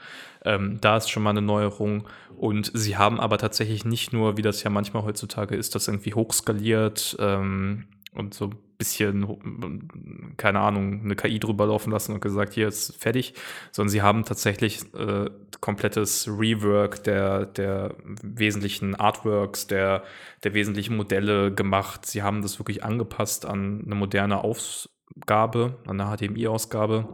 Ähm, da ist schon mal eine Neuerung. Und sie haben aber tatsächlich nicht nur, wie das ja manchmal heutzutage ist, das irgendwie hochskaliert ähm, und so bisschen, keine Ahnung, eine KI drüber laufen lassen und gesagt, hier ist fertig, sondern sie haben tatsächlich äh, komplettes Rework der, der wesentlichen Artworks, der, der wesentlichen Modelle gemacht. Sie haben das wirklich angepasst an eine moderne Ausgabe, an eine HDMI-Ausgabe.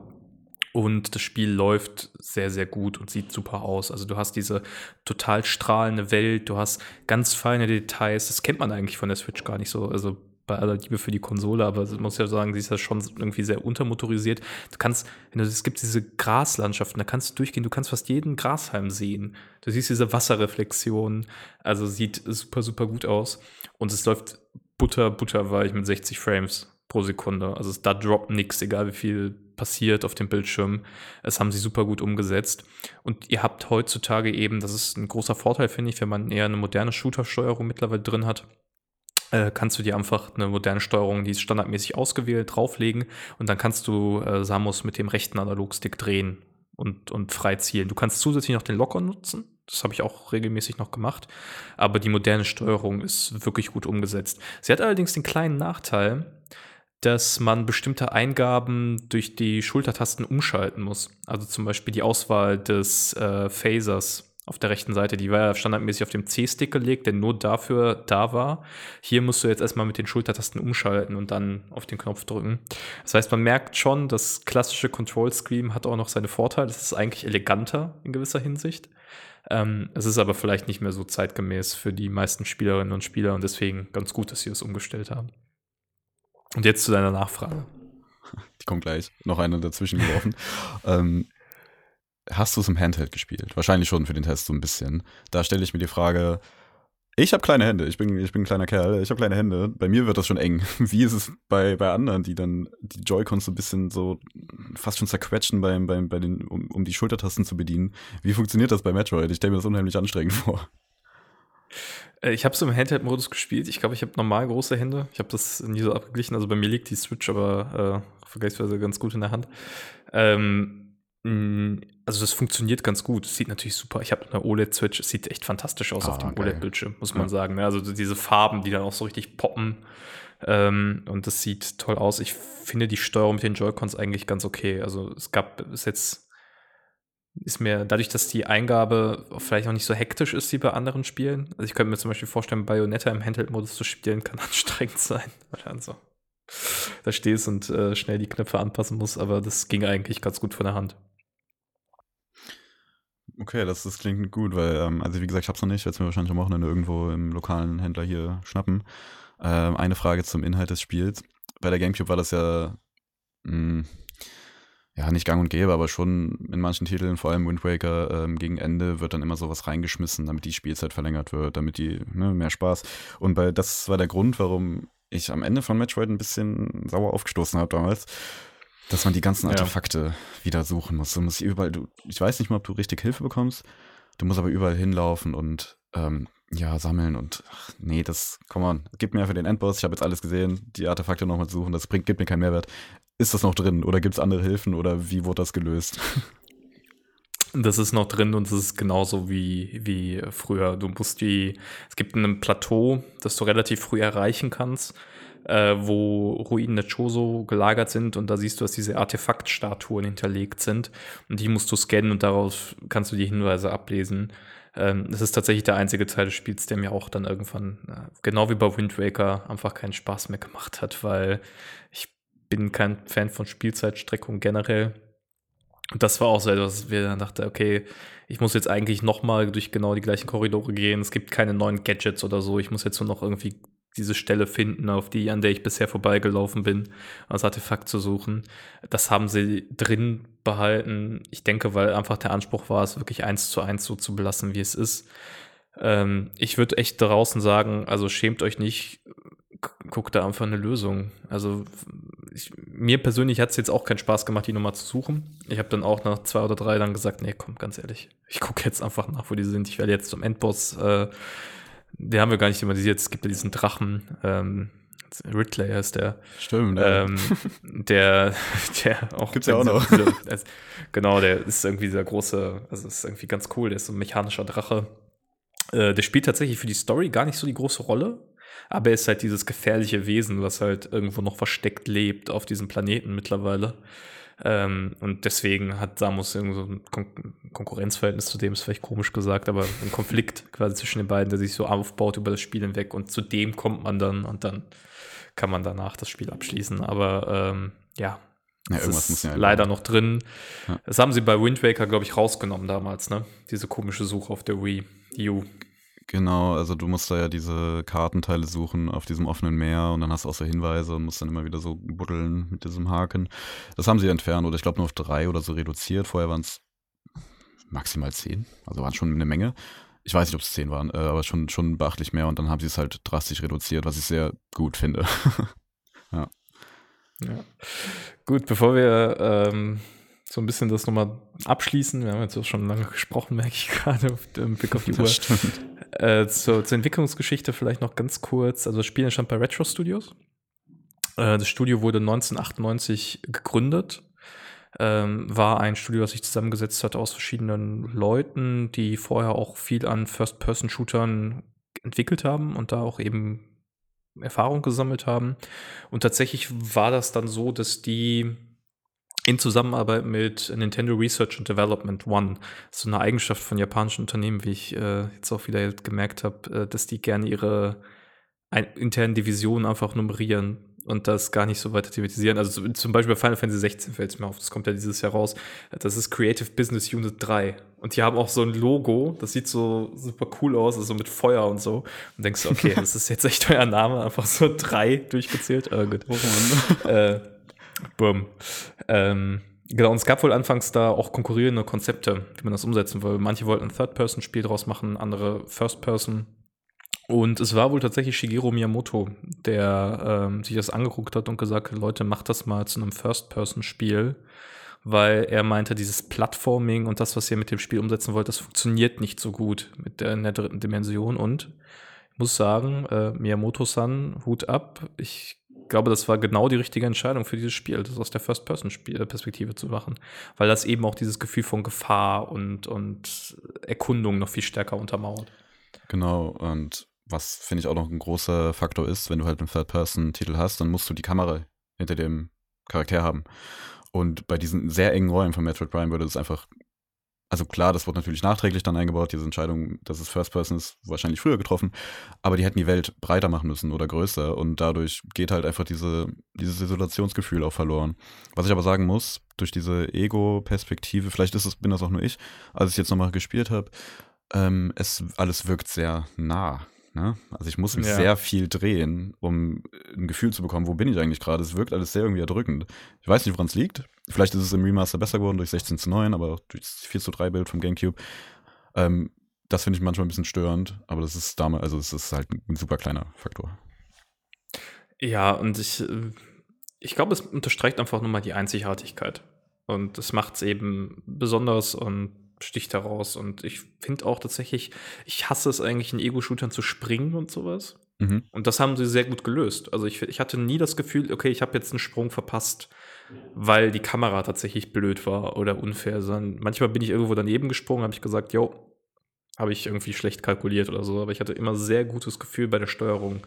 Und das Spiel läuft sehr, sehr gut und sieht super aus. Also du hast diese total strahlende Welt, du hast ganz feine Details. Das kennt man eigentlich von der Switch gar nicht so. Also bei aller Liebe für die Konsole, aber ich muss ja sagen, sie ist ja schon irgendwie sehr untermotorisiert. Du kannst, du, es gibt diese Graslandschaften, da kannst du durchgehen, du kannst fast jeden Grashalm sehen. Du siehst diese Wasserreflexion, also sieht super, super gut aus. Und es läuft butter, butterweich mit 60 Frames pro Sekunde. Also da droppt nichts, egal wie viel passiert auf dem Bildschirm. Es haben sie super gut umgesetzt. Und ihr habt heutzutage eben, das ist ein großer Vorteil, finde ich, wenn man eher eine moderne Shooter-Steuerung mittlerweile drin hat äh, kannst du dir einfach eine moderne Steuerung, die ist standardmäßig ausgewählt, drauflegen und dann kannst du äh, Samus mit dem rechten Analogstick drehen und, und frei zielen. Du kannst zusätzlich noch den Locker nutzen. Das habe ich auch regelmäßig noch gemacht. Aber die moderne Steuerung ist wirklich gut umgesetzt. Sie hat allerdings den kleinen Nachteil, dass man bestimmte Eingaben durch die Schultertasten umschalten muss. Also zum Beispiel die Auswahl des äh, Phasers auf der rechten Seite, die war ja standardmäßig auf dem C-Stick gelegt, der nur dafür da war. Hier musst du jetzt erstmal mit den Schultertasten umschalten und dann auf den Knopf drücken. Das heißt, man merkt schon, das klassische Control Screen hat auch noch seine Vorteile. Es ist eigentlich eleganter in gewisser Hinsicht. Ähm, es ist aber vielleicht nicht mehr so zeitgemäß für die meisten Spielerinnen und Spieler und deswegen ganz gut, dass sie es umgestellt haben. Und jetzt zu deiner Nachfrage. Die kommt gleich. Noch eine dazwischen geworfen. ähm, hast du es im Handheld gespielt? Wahrscheinlich schon für den Test so ein bisschen. Da stelle ich mir die Frage, ich habe kleine Hände, ich bin, ich bin ein kleiner Kerl, ich habe kleine Hände. Bei mir wird das schon eng. Wie ist es bei, bei anderen, die dann die Joy-Cons so ein bisschen so fast schon zerquetschen, beim, beim, bei den, um, um die Schultertasten zu bedienen? Wie funktioniert das bei Metroid? Ich stelle mir das unheimlich anstrengend vor. Äh, ich habe es im Handheld-Modus gespielt. Ich glaube, ich habe normal große Hände. Ich habe das nie so abgeglichen. Also bei mir liegt die Switch aber äh, vergleichsweise ganz gut in der Hand. Ähm, hm, also das funktioniert ganz gut. Es sieht natürlich super. Ich habe eine OLED-Switch. Es sieht echt fantastisch aus ah, auf dem OLED-Bildschirm, muss man ja. sagen. Ne? Also diese Farben, die dann auch so richtig poppen. Ähm, und das sieht toll aus. Ich finde die Steuerung mit den Joy-Cons eigentlich ganz okay. Also es gab es jetzt ist mir dadurch, dass die Eingabe vielleicht auch nicht so hektisch ist wie bei anderen Spielen. Also ich könnte mir zum Beispiel vorstellen, Bayonetta im Handheld-Modus zu spielen kann anstrengend sein, dann so da stehst und äh, schnell die Knöpfe anpassen musst. Aber das ging eigentlich ganz gut von der Hand. Okay, das, das klingt gut, weil, ähm, also wie gesagt, ich hab's noch nicht, werde mir wahrscheinlich am Wochenende irgendwo im lokalen Händler hier schnappen. Ähm, eine Frage zum Inhalt des Spiels. Bei der Gamecube war das ja, mh, hm, ja, nicht gang und gäbe, aber schon in manchen Titeln, vor allem Wind Waker, ähm, gegen Ende wird dann immer sowas reingeschmissen, damit die Spielzeit verlängert wird, damit die, ne, mehr Spaß. Und bei, das war der Grund, warum ich am Ende von Metroid ein bisschen sauer aufgestoßen habe damals dass man die ganzen Artefakte ja. wieder suchen muss. Du musst überall, du, ich weiß nicht mal, ob du richtig Hilfe bekommst. Du musst aber überall hinlaufen und ähm, ja, sammeln und ach, nee, das, komm on, gib mir einfach den Endboss, ich habe jetzt alles gesehen, die Artefakte nochmal suchen, das bringt, gibt mir keinen Mehrwert. Ist das noch drin oder gibt es andere Hilfen oder wie wurde das gelöst? Das ist noch drin und es ist genauso wie, wie früher. Du musst die, es gibt ein Plateau, das du relativ früh erreichen kannst äh, wo Ruinen der Choso gelagert sind und da siehst du, dass diese Artefaktstatuen hinterlegt sind und die musst du scannen und daraus kannst du die Hinweise ablesen. Ähm, das ist tatsächlich der einzige Teil des Spiels, der mir auch dann irgendwann, äh, genau wie bei Wind Waker, einfach keinen Spaß mehr gemacht hat, weil ich bin kein Fan von Spielzeitstreckung generell. Und das war auch so etwas, wir dann dachte, okay, ich muss jetzt eigentlich nochmal durch genau die gleichen Korridore gehen. Es gibt keine neuen Gadgets oder so. Ich muss jetzt nur noch irgendwie diese Stelle finden, auf die, an der ich bisher vorbeigelaufen bin, als Artefakt zu suchen. Das haben sie drin behalten. Ich denke, weil einfach der Anspruch war, es wirklich eins zu eins so zu belassen, wie es ist. Ähm, ich würde echt draußen sagen, also schämt euch nicht, guck da einfach eine Lösung. Also ich, mir persönlich hat es jetzt auch keinen Spaß gemacht, die Nummer zu suchen. Ich habe dann auch nach zwei oder drei dann gesagt, nee, komm, ganz ehrlich, ich gucke jetzt einfach nach, wo die sind. Ich werde jetzt zum Endboss, äh, den haben wir gar nicht thematisiert, es gibt ja diesen Drachen, ähm, Ridley heißt der. Stimmt, ja. ähm, der, der auch. Gibt's ja auch noch. Diese, also, genau, der ist irgendwie dieser große, also ist irgendwie ganz cool, der ist so ein mechanischer Drache. Äh, der spielt tatsächlich für die Story gar nicht so die große Rolle, aber er ist halt dieses gefährliche Wesen, was halt irgendwo noch versteckt lebt auf diesem Planeten mittlerweile. Ähm, und deswegen hat Samus irgendwie so ein Kon Konkurrenzverhältnis zu dem, ist vielleicht komisch gesagt, aber ein Konflikt quasi zwischen den beiden, der sich so aufbaut über das Spiel hinweg und zu dem kommt man dann und dann kann man danach das Spiel abschließen. Aber ähm, ja, ja, irgendwas muss ja leider noch drin. Ja. Das haben sie bei Wind Waker, glaube ich, rausgenommen damals, ne? Diese komische Suche auf der Wii U. Genau, also du musst da ja diese Kartenteile suchen auf diesem offenen Meer und dann hast du auch so Hinweise und musst dann immer wieder so buddeln mit diesem Haken. Das haben sie entfernt oder ich glaube nur auf drei oder so reduziert. Vorher waren es maximal zehn, also waren schon eine Menge. Ich weiß nicht, ob es zehn waren, äh, aber schon, schon beachtlich mehr und dann haben sie es halt drastisch reduziert, was ich sehr gut finde. ja. ja. Gut, bevor wir ähm, so ein bisschen das nochmal abschließen, wir haben jetzt auch schon lange gesprochen, merke ich gerade auf dem Blick auf die Uhr. Äh, zur, zur, Entwicklungsgeschichte vielleicht noch ganz kurz. Also das Spiel entstand bei Retro Studios. Äh, das Studio wurde 1998 gegründet. Ähm, war ein Studio, das sich zusammengesetzt hat aus verschiedenen Leuten, die vorher auch viel an First-Person-Shootern entwickelt haben und da auch eben Erfahrung gesammelt haben. Und tatsächlich war das dann so, dass die in Zusammenarbeit mit Nintendo Research and Development One, so eine Eigenschaft von japanischen Unternehmen, wie ich äh, jetzt auch wieder gemerkt habe, äh, dass die gerne ihre internen Divisionen einfach nummerieren und das gar nicht so weiter thematisieren. Also zum Beispiel bei Final Fantasy 16 fällt es mir auf, das kommt ja dieses Jahr raus. Das ist Creative Business Unit 3. Und die haben auch so ein Logo, das sieht so super cool aus, also mit Feuer und so. Und denkst du, okay, das ist jetzt echt euer Name, einfach so drei durchgezählt. Oh, gut. Oh, äh, Boom. Ähm, genau, und es gab wohl anfangs da auch konkurrierende Konzepte, wie man das umsetzen will. Manche wollten ein Third-Person-Spiel draus machen, andere First-Person. Und es war wohl tatsächlich Shigeru Miyamoto, der ähm, sich das angeguckt hat und gesagt hat, Leute, macht das mal zu einem First-Person-Spiel, weil er meinte, dieses Plattforming und das, was ihr mit dem Spiel umsetzen wollt, das funktioniert nicht so gut mit der, in der dritten Dimension. Und ich muss sagen, äh, Miyamoto-san, Hut ab. Ich glaube, das war genau die richtige Entscheidung für dieses Spiel, das aus der First-Person-Perspektive zu machen, weil das eben auch dieses Gefühl von Gefahr und, und Erkundung noch viel stärker untermauert. Genau, und was finde ich auch noch ein großer Faktor ist, wenn du halt einen Third-Person-Titel hast, dann musst du die Kamera hinter dem Charakter haben. Und bei diesen sehr engen Räumen von Metroid Prime würde es einfach also klar, das wurde natürlich nachträglich dann eingebaut, diese Entscheidung, dass es First Person ist, wahrscheinlich früher getroffen, aber die hätten die Welt breiter machen müssen oder größer und dadurch geht halt einfach diese, dieses Isolationsgefühl auch verloren. Was ich aber sagen muss, durch diese Ego-Perspektive, vielleicht ist es, bin das auch nur ich, als ich jetzt nochmal gespielt habe, ähm, es alles wirkt sehr nah. Ne? Also ich muss mich ja. sehr viel drehen, um ein Gefühl zu bekommen, wo bin ich eigentlich gerade. Es wirkt alles sehr irgendwie erdrückend. Ich weiß nicht, woran es liegt. Vielleicht ist es im Remaster besser geworden durch 16 zu 9, aber durch das 4 zu 3 Bild vom GameCube. Ähm, das finde ich manchmal ein bisschen störend, aber das ist damals, also es ist halt ein super kleiner Faktor. Ja, und ich, äh, ich glaube, es unterstreicht einfach nur mal die Einzigartigkeit. Und es macht es eben besonders und sticht heraus. Und ich finde auch tatsächlich, ich hasse es eigentlich, in Ego-Shootern zu springen und sowas. Mhm. Und das haben sie sehr gut gelöst. Also ich, ich hatte nie das Gefühl, okay, ich habe jetzt einen Sprung verpasst, weil die Kamera tatsächlich blöd war oder unfair. Sondern manchmal bin ich irgendwo daneben gesprungen, habe ich gesagt, jo, habe ich irgendwie schlecht kalkuliert oder so. Aber ich hatte immer sehr gutes Gefühl bei der Steuerung,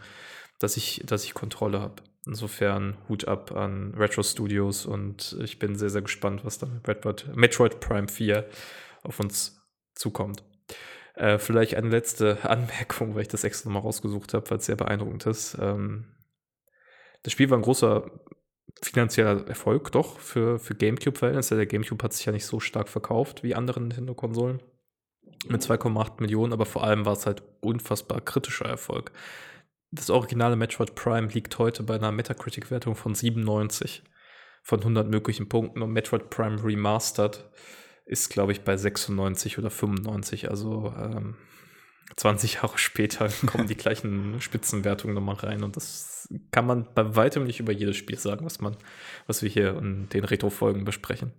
dass ich, dass ich Kontrolle habe. Insofern Hut ab an Retro Studios und ich bin sehr, sehr gespannt, was dann mit Metroid Prime 4 auf uns zukommt. Äh, vielleicht eine letzte Anmerkung, weil ich das extra mal rausgesucht habe, weil es sehr beeindruckend ist. Ähm, das Spiel war ein großer finanzieller Erfolg, doch, für, für GameCube-Verhältnisse. Der GameCube hat sich ja nicht so stark verkauft wie andere Nintendo-Konsolen. Mit 2,8 Millionen, aber vor allem war es halt unfassbar kritischer Erfolg. Das originale Metroid Prime liegt heute bei einer Metacritic-Wertung von 97 von 100 möglichen Punkten und Metroid Prime Remastered ist, glaube ich, bei 96 oder 95. Also ähm, 20 Jahre später kommen die gleichen Spitzenwertungen nochmal rein und das kann man bei weitem nicht über jedes Spiel sagen, was man, was wir hier in den Retro-Folgen besprechen.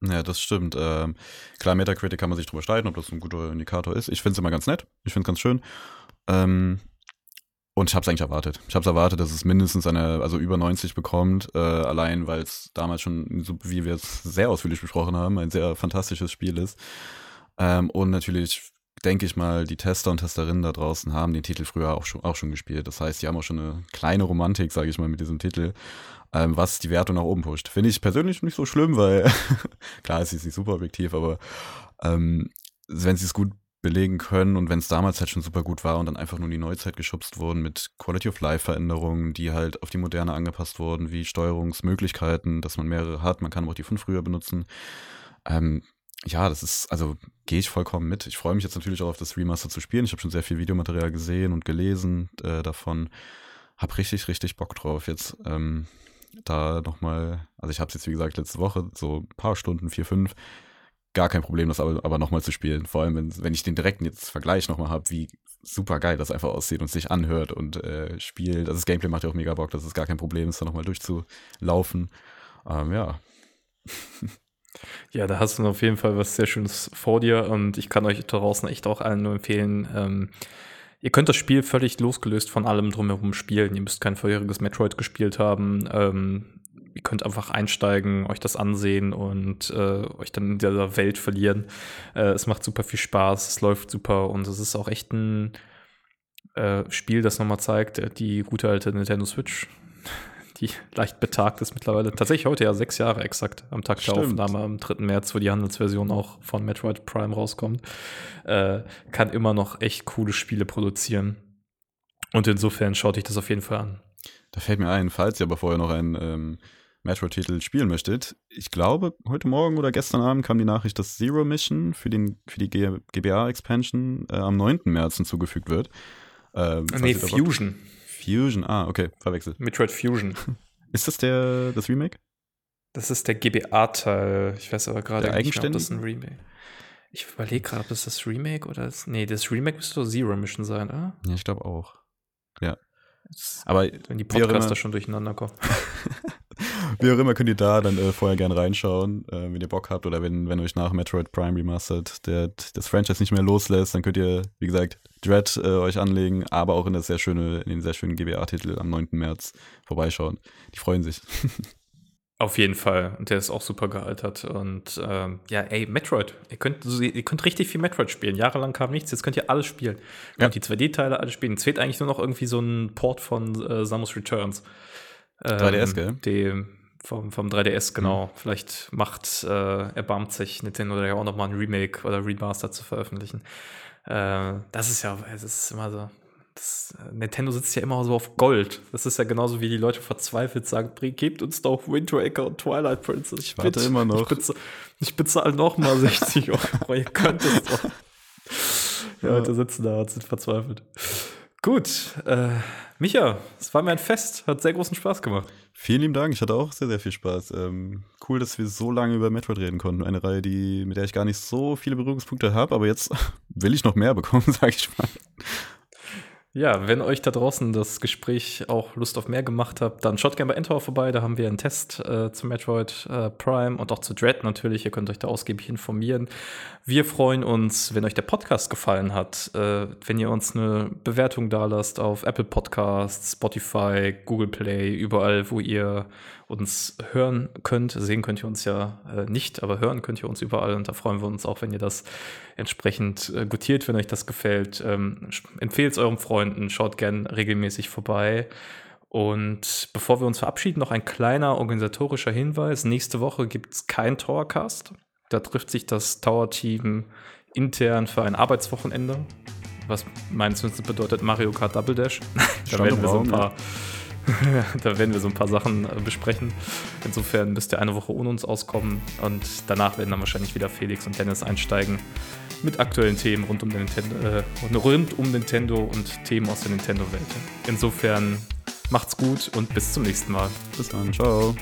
Ja, das stimmt. Ähm, klar, Metacritic kann man sich drüber streiten, ob das ein guter Indikator ist. Ich finde es immer ganz nett. Ich finde es ganz schön. Ähm, und ich habe es eigentlich erwartet. Ich habe es erwartet, dass es mindestens eine, also über 90 bekommt, äh, allein weil es damals schon, wie wir es sehr ausführlich besprochen haben, ein sehr fantastisches Spiel ist. Ähm, und natürlich denke ich mal, die Tester und Testerinnen da draußen haben den Titel früher auch schon, auch schon gespielt. Das heißt, die haben auch schon eine kleine Romantik, sage ich mal, mit diesem Titel, ähm, was die Wertung nach oben pusht. Finde ich persönlich nicht so schlimm, weil klar, es ist nicht super objektiv, aber ähm, wenn sie es gut belegen können und wenn es damals halt schon super gut war und dann einfach nur in die Neuzeit geschubst wurden mit Quality of Life Veränderungen, die halt auf die Moderne angepasst wurden, wie Steuerungsmöglichkeiten, dass man mehrere hat, man kann auch die von früher benutzen. Ähm, ja, das ist, also gehe ich vollkommen mit. Ich freue mich jetzt natürlich auch auf das Remaster zu spielen. Ich habe schon sehr viel Videomaterial gesehen und gelesen äh, davon. Hab richtig, richtig Bock drauf jetzt. Ähm, da nochmal, also ich habe es jetzt wie gesagt letzte Woche, so ein paar Stunden, vier, fünf, gar kein Problem, das aber, aber nochmal zu spielen. Vor allem, wenn, wenn ich den direkten jetzt Vergleich nochmal habe, wie super geil das einfach aussieht und sich anhört und äh, spielt. Also das Gameplay macht ja auch mega Bock, das ist gar kein Problem, ist da nochmal durchzulaufen. Ähm, ja. Ja, da hast du auf jeden Fall was sehr Schönes vor dir und ich kann euch draußen echt auch allen nur empfehlen, ähm, ihr könnt das Spiel völlig losgelöst von allem drumherum spielen. Ihr müsst kein vorheriges Metroid gespielt haben. Ähm, ihr könnt einfach einsteigen, euch das ansehen und äh, euch dann in dieser Welt verlieren. Äh, es macht super viel Spaß, es läuft super und es ist auch echt ein äh, Spiel, das nochmal zeigt, äh, die gute alte Nintendo Switch die leicht betagt ist mittlerweile. Tatsächlich heute ja sechs Jahre exakt am Tag Stimmt. der Aufnahme, am 3. März, wo die Handelsversion auch von Metroid Prime rauskommt, äh, kann immer noch echt coole Spiele produzieren. Und insofern schaut euch das auf jeden Fall an. Da fällt mir ein, falls ihr aber vorher noch einen ähm, Metroid-Titel spielen möchtet, ich glaube, heute Morgen oder gestern Abend kam die Nachricht, dass Zero Mission für, den, für die GBA-Expansion äh, am 9. März hinzugefügt wird. Äh, nee, Fusion. Fusion, ah, okay, verwechselt. Metroid Fusion. Ist das der, das Remake? Das ist der GBA-Teil. Ich weiß aber gerade nicht, ob das ein Remake Ich überlege gerade, ob das das Remake oder das. Nee, das Remake müsste doch Zero Mission sein, oder? Ja, ich glaube auch. Ja. aber wenn die Podcaster schon durcheinander kommen. Wie auch immer könnt ihr da dann äh, vorher gerne reinschauen, äh, wenn ihr Bock habt oder wenn, wenn euch nach Metroid Prime Remastered der, das Franchise nicht mehr loslässt, dann könnt ihr, wie gesagt, Dread äh, euch anlegen, aber auch in, das sehr schöne, in den sehr schönen GBA-Titel am 9. März vorbeischauen. Die freuen sich. Auf jeden Fall. Und der ist auch super gealtert. Und ähm, ja, ey, Metroid. Ihr könnt, ihr könnt richtig viel Metroid spielen. Jahrelang kam nichts. Jetzt könnt ihr alles spielen. Ihr ja. könnt die 2D-Teile alle spielen. Es fehlt eigentlich nur noch irgendwie so ein Port von äh, Samus Returns. Ähm, 3DS, gell? Dem, vom, vom 3DS, genau. Mhm. Vielleicht macht, äh, erbarmt sich Nintendo ja auch nochmal ein Remake oder Remaster zu veröffentlichen. Äh, das ist ja, es ist immer so. Das, äh, Nintendo sitzt ja immer so auf Gold. Das ist ja genauso wie die Leute verzweifelt sagen, gebt uns doch Wind Waker und Twilight Princess. Ich, ich warte immer noch. Ich, bezahle, ich bezahle nochmal 60 Euro. Ihr könnt es doch. Die ja. Leute sitzen da und sind verzweifelt. Gut, äh, Micha, es war mir ein Fest, hat sehr großen Spaß gemacht. Vielen lieben Dank, ich hatte auch sehr, sehr viel Spaß. Ähm, cool, dass wir so lange über Metroid reden konnten. Eine Reihe, die, mit der ich gar nicht so viele Berührungspunkte habe, aber jetzt will ich noch mehr bekommen, sag ich mal. Ja, wenn euch da draußen das Gespräch auch Lust auf mehr gemacht hat, dann schaut gerne bei Endtower vorbei. Da haben wir einen Test äh, zu Metroid äh, Prime und auch zu Dread natürlich. Ihr könnt euch da ausgiebig informieren. Wir freuen uns, wenn euch der Podcast gefallen hat, äh, wenn ihr uns eine Bewertung da lasst auf Apple Podcasts, Spotify, Google Play, überall, wo ihr uns hören könnt. Sehen könnt ihr uns ja äh, nicht, aber hören könnt ihr uns überall und da freuen wir uns auch, wenn ihr das entsprechend äh, gutiert, wenn euch das gefällt. Ähm, Empfehlt es euren Freunden, schaut gern regelmäßig vorbei. Und bevor wir uns verabschieden, noch ein kleiner organisatorischer Hinweis. Nächste Woche gibt es kein Towercast. Da trifft sich das Tower-Team intern für ein Arbeitswochenende. Was meines Wissens bedeutet Mario Kart Double Dash. da werden wir so ein paar. da werden wir so ein paar Sachen äh, besprechen. Insofern müsst ihr eine Woche ohne uns auskommen und danach werden dann wahrscheinlich wieder Felix und Dennis einsteigen mit aktuellen Themen rund um, Nintendo, äh, rund um Nintendo und Themen aus der Nintendo-Welt. Insofern macht's gut und bis zum nächsten Mal. Bis dann, ciao.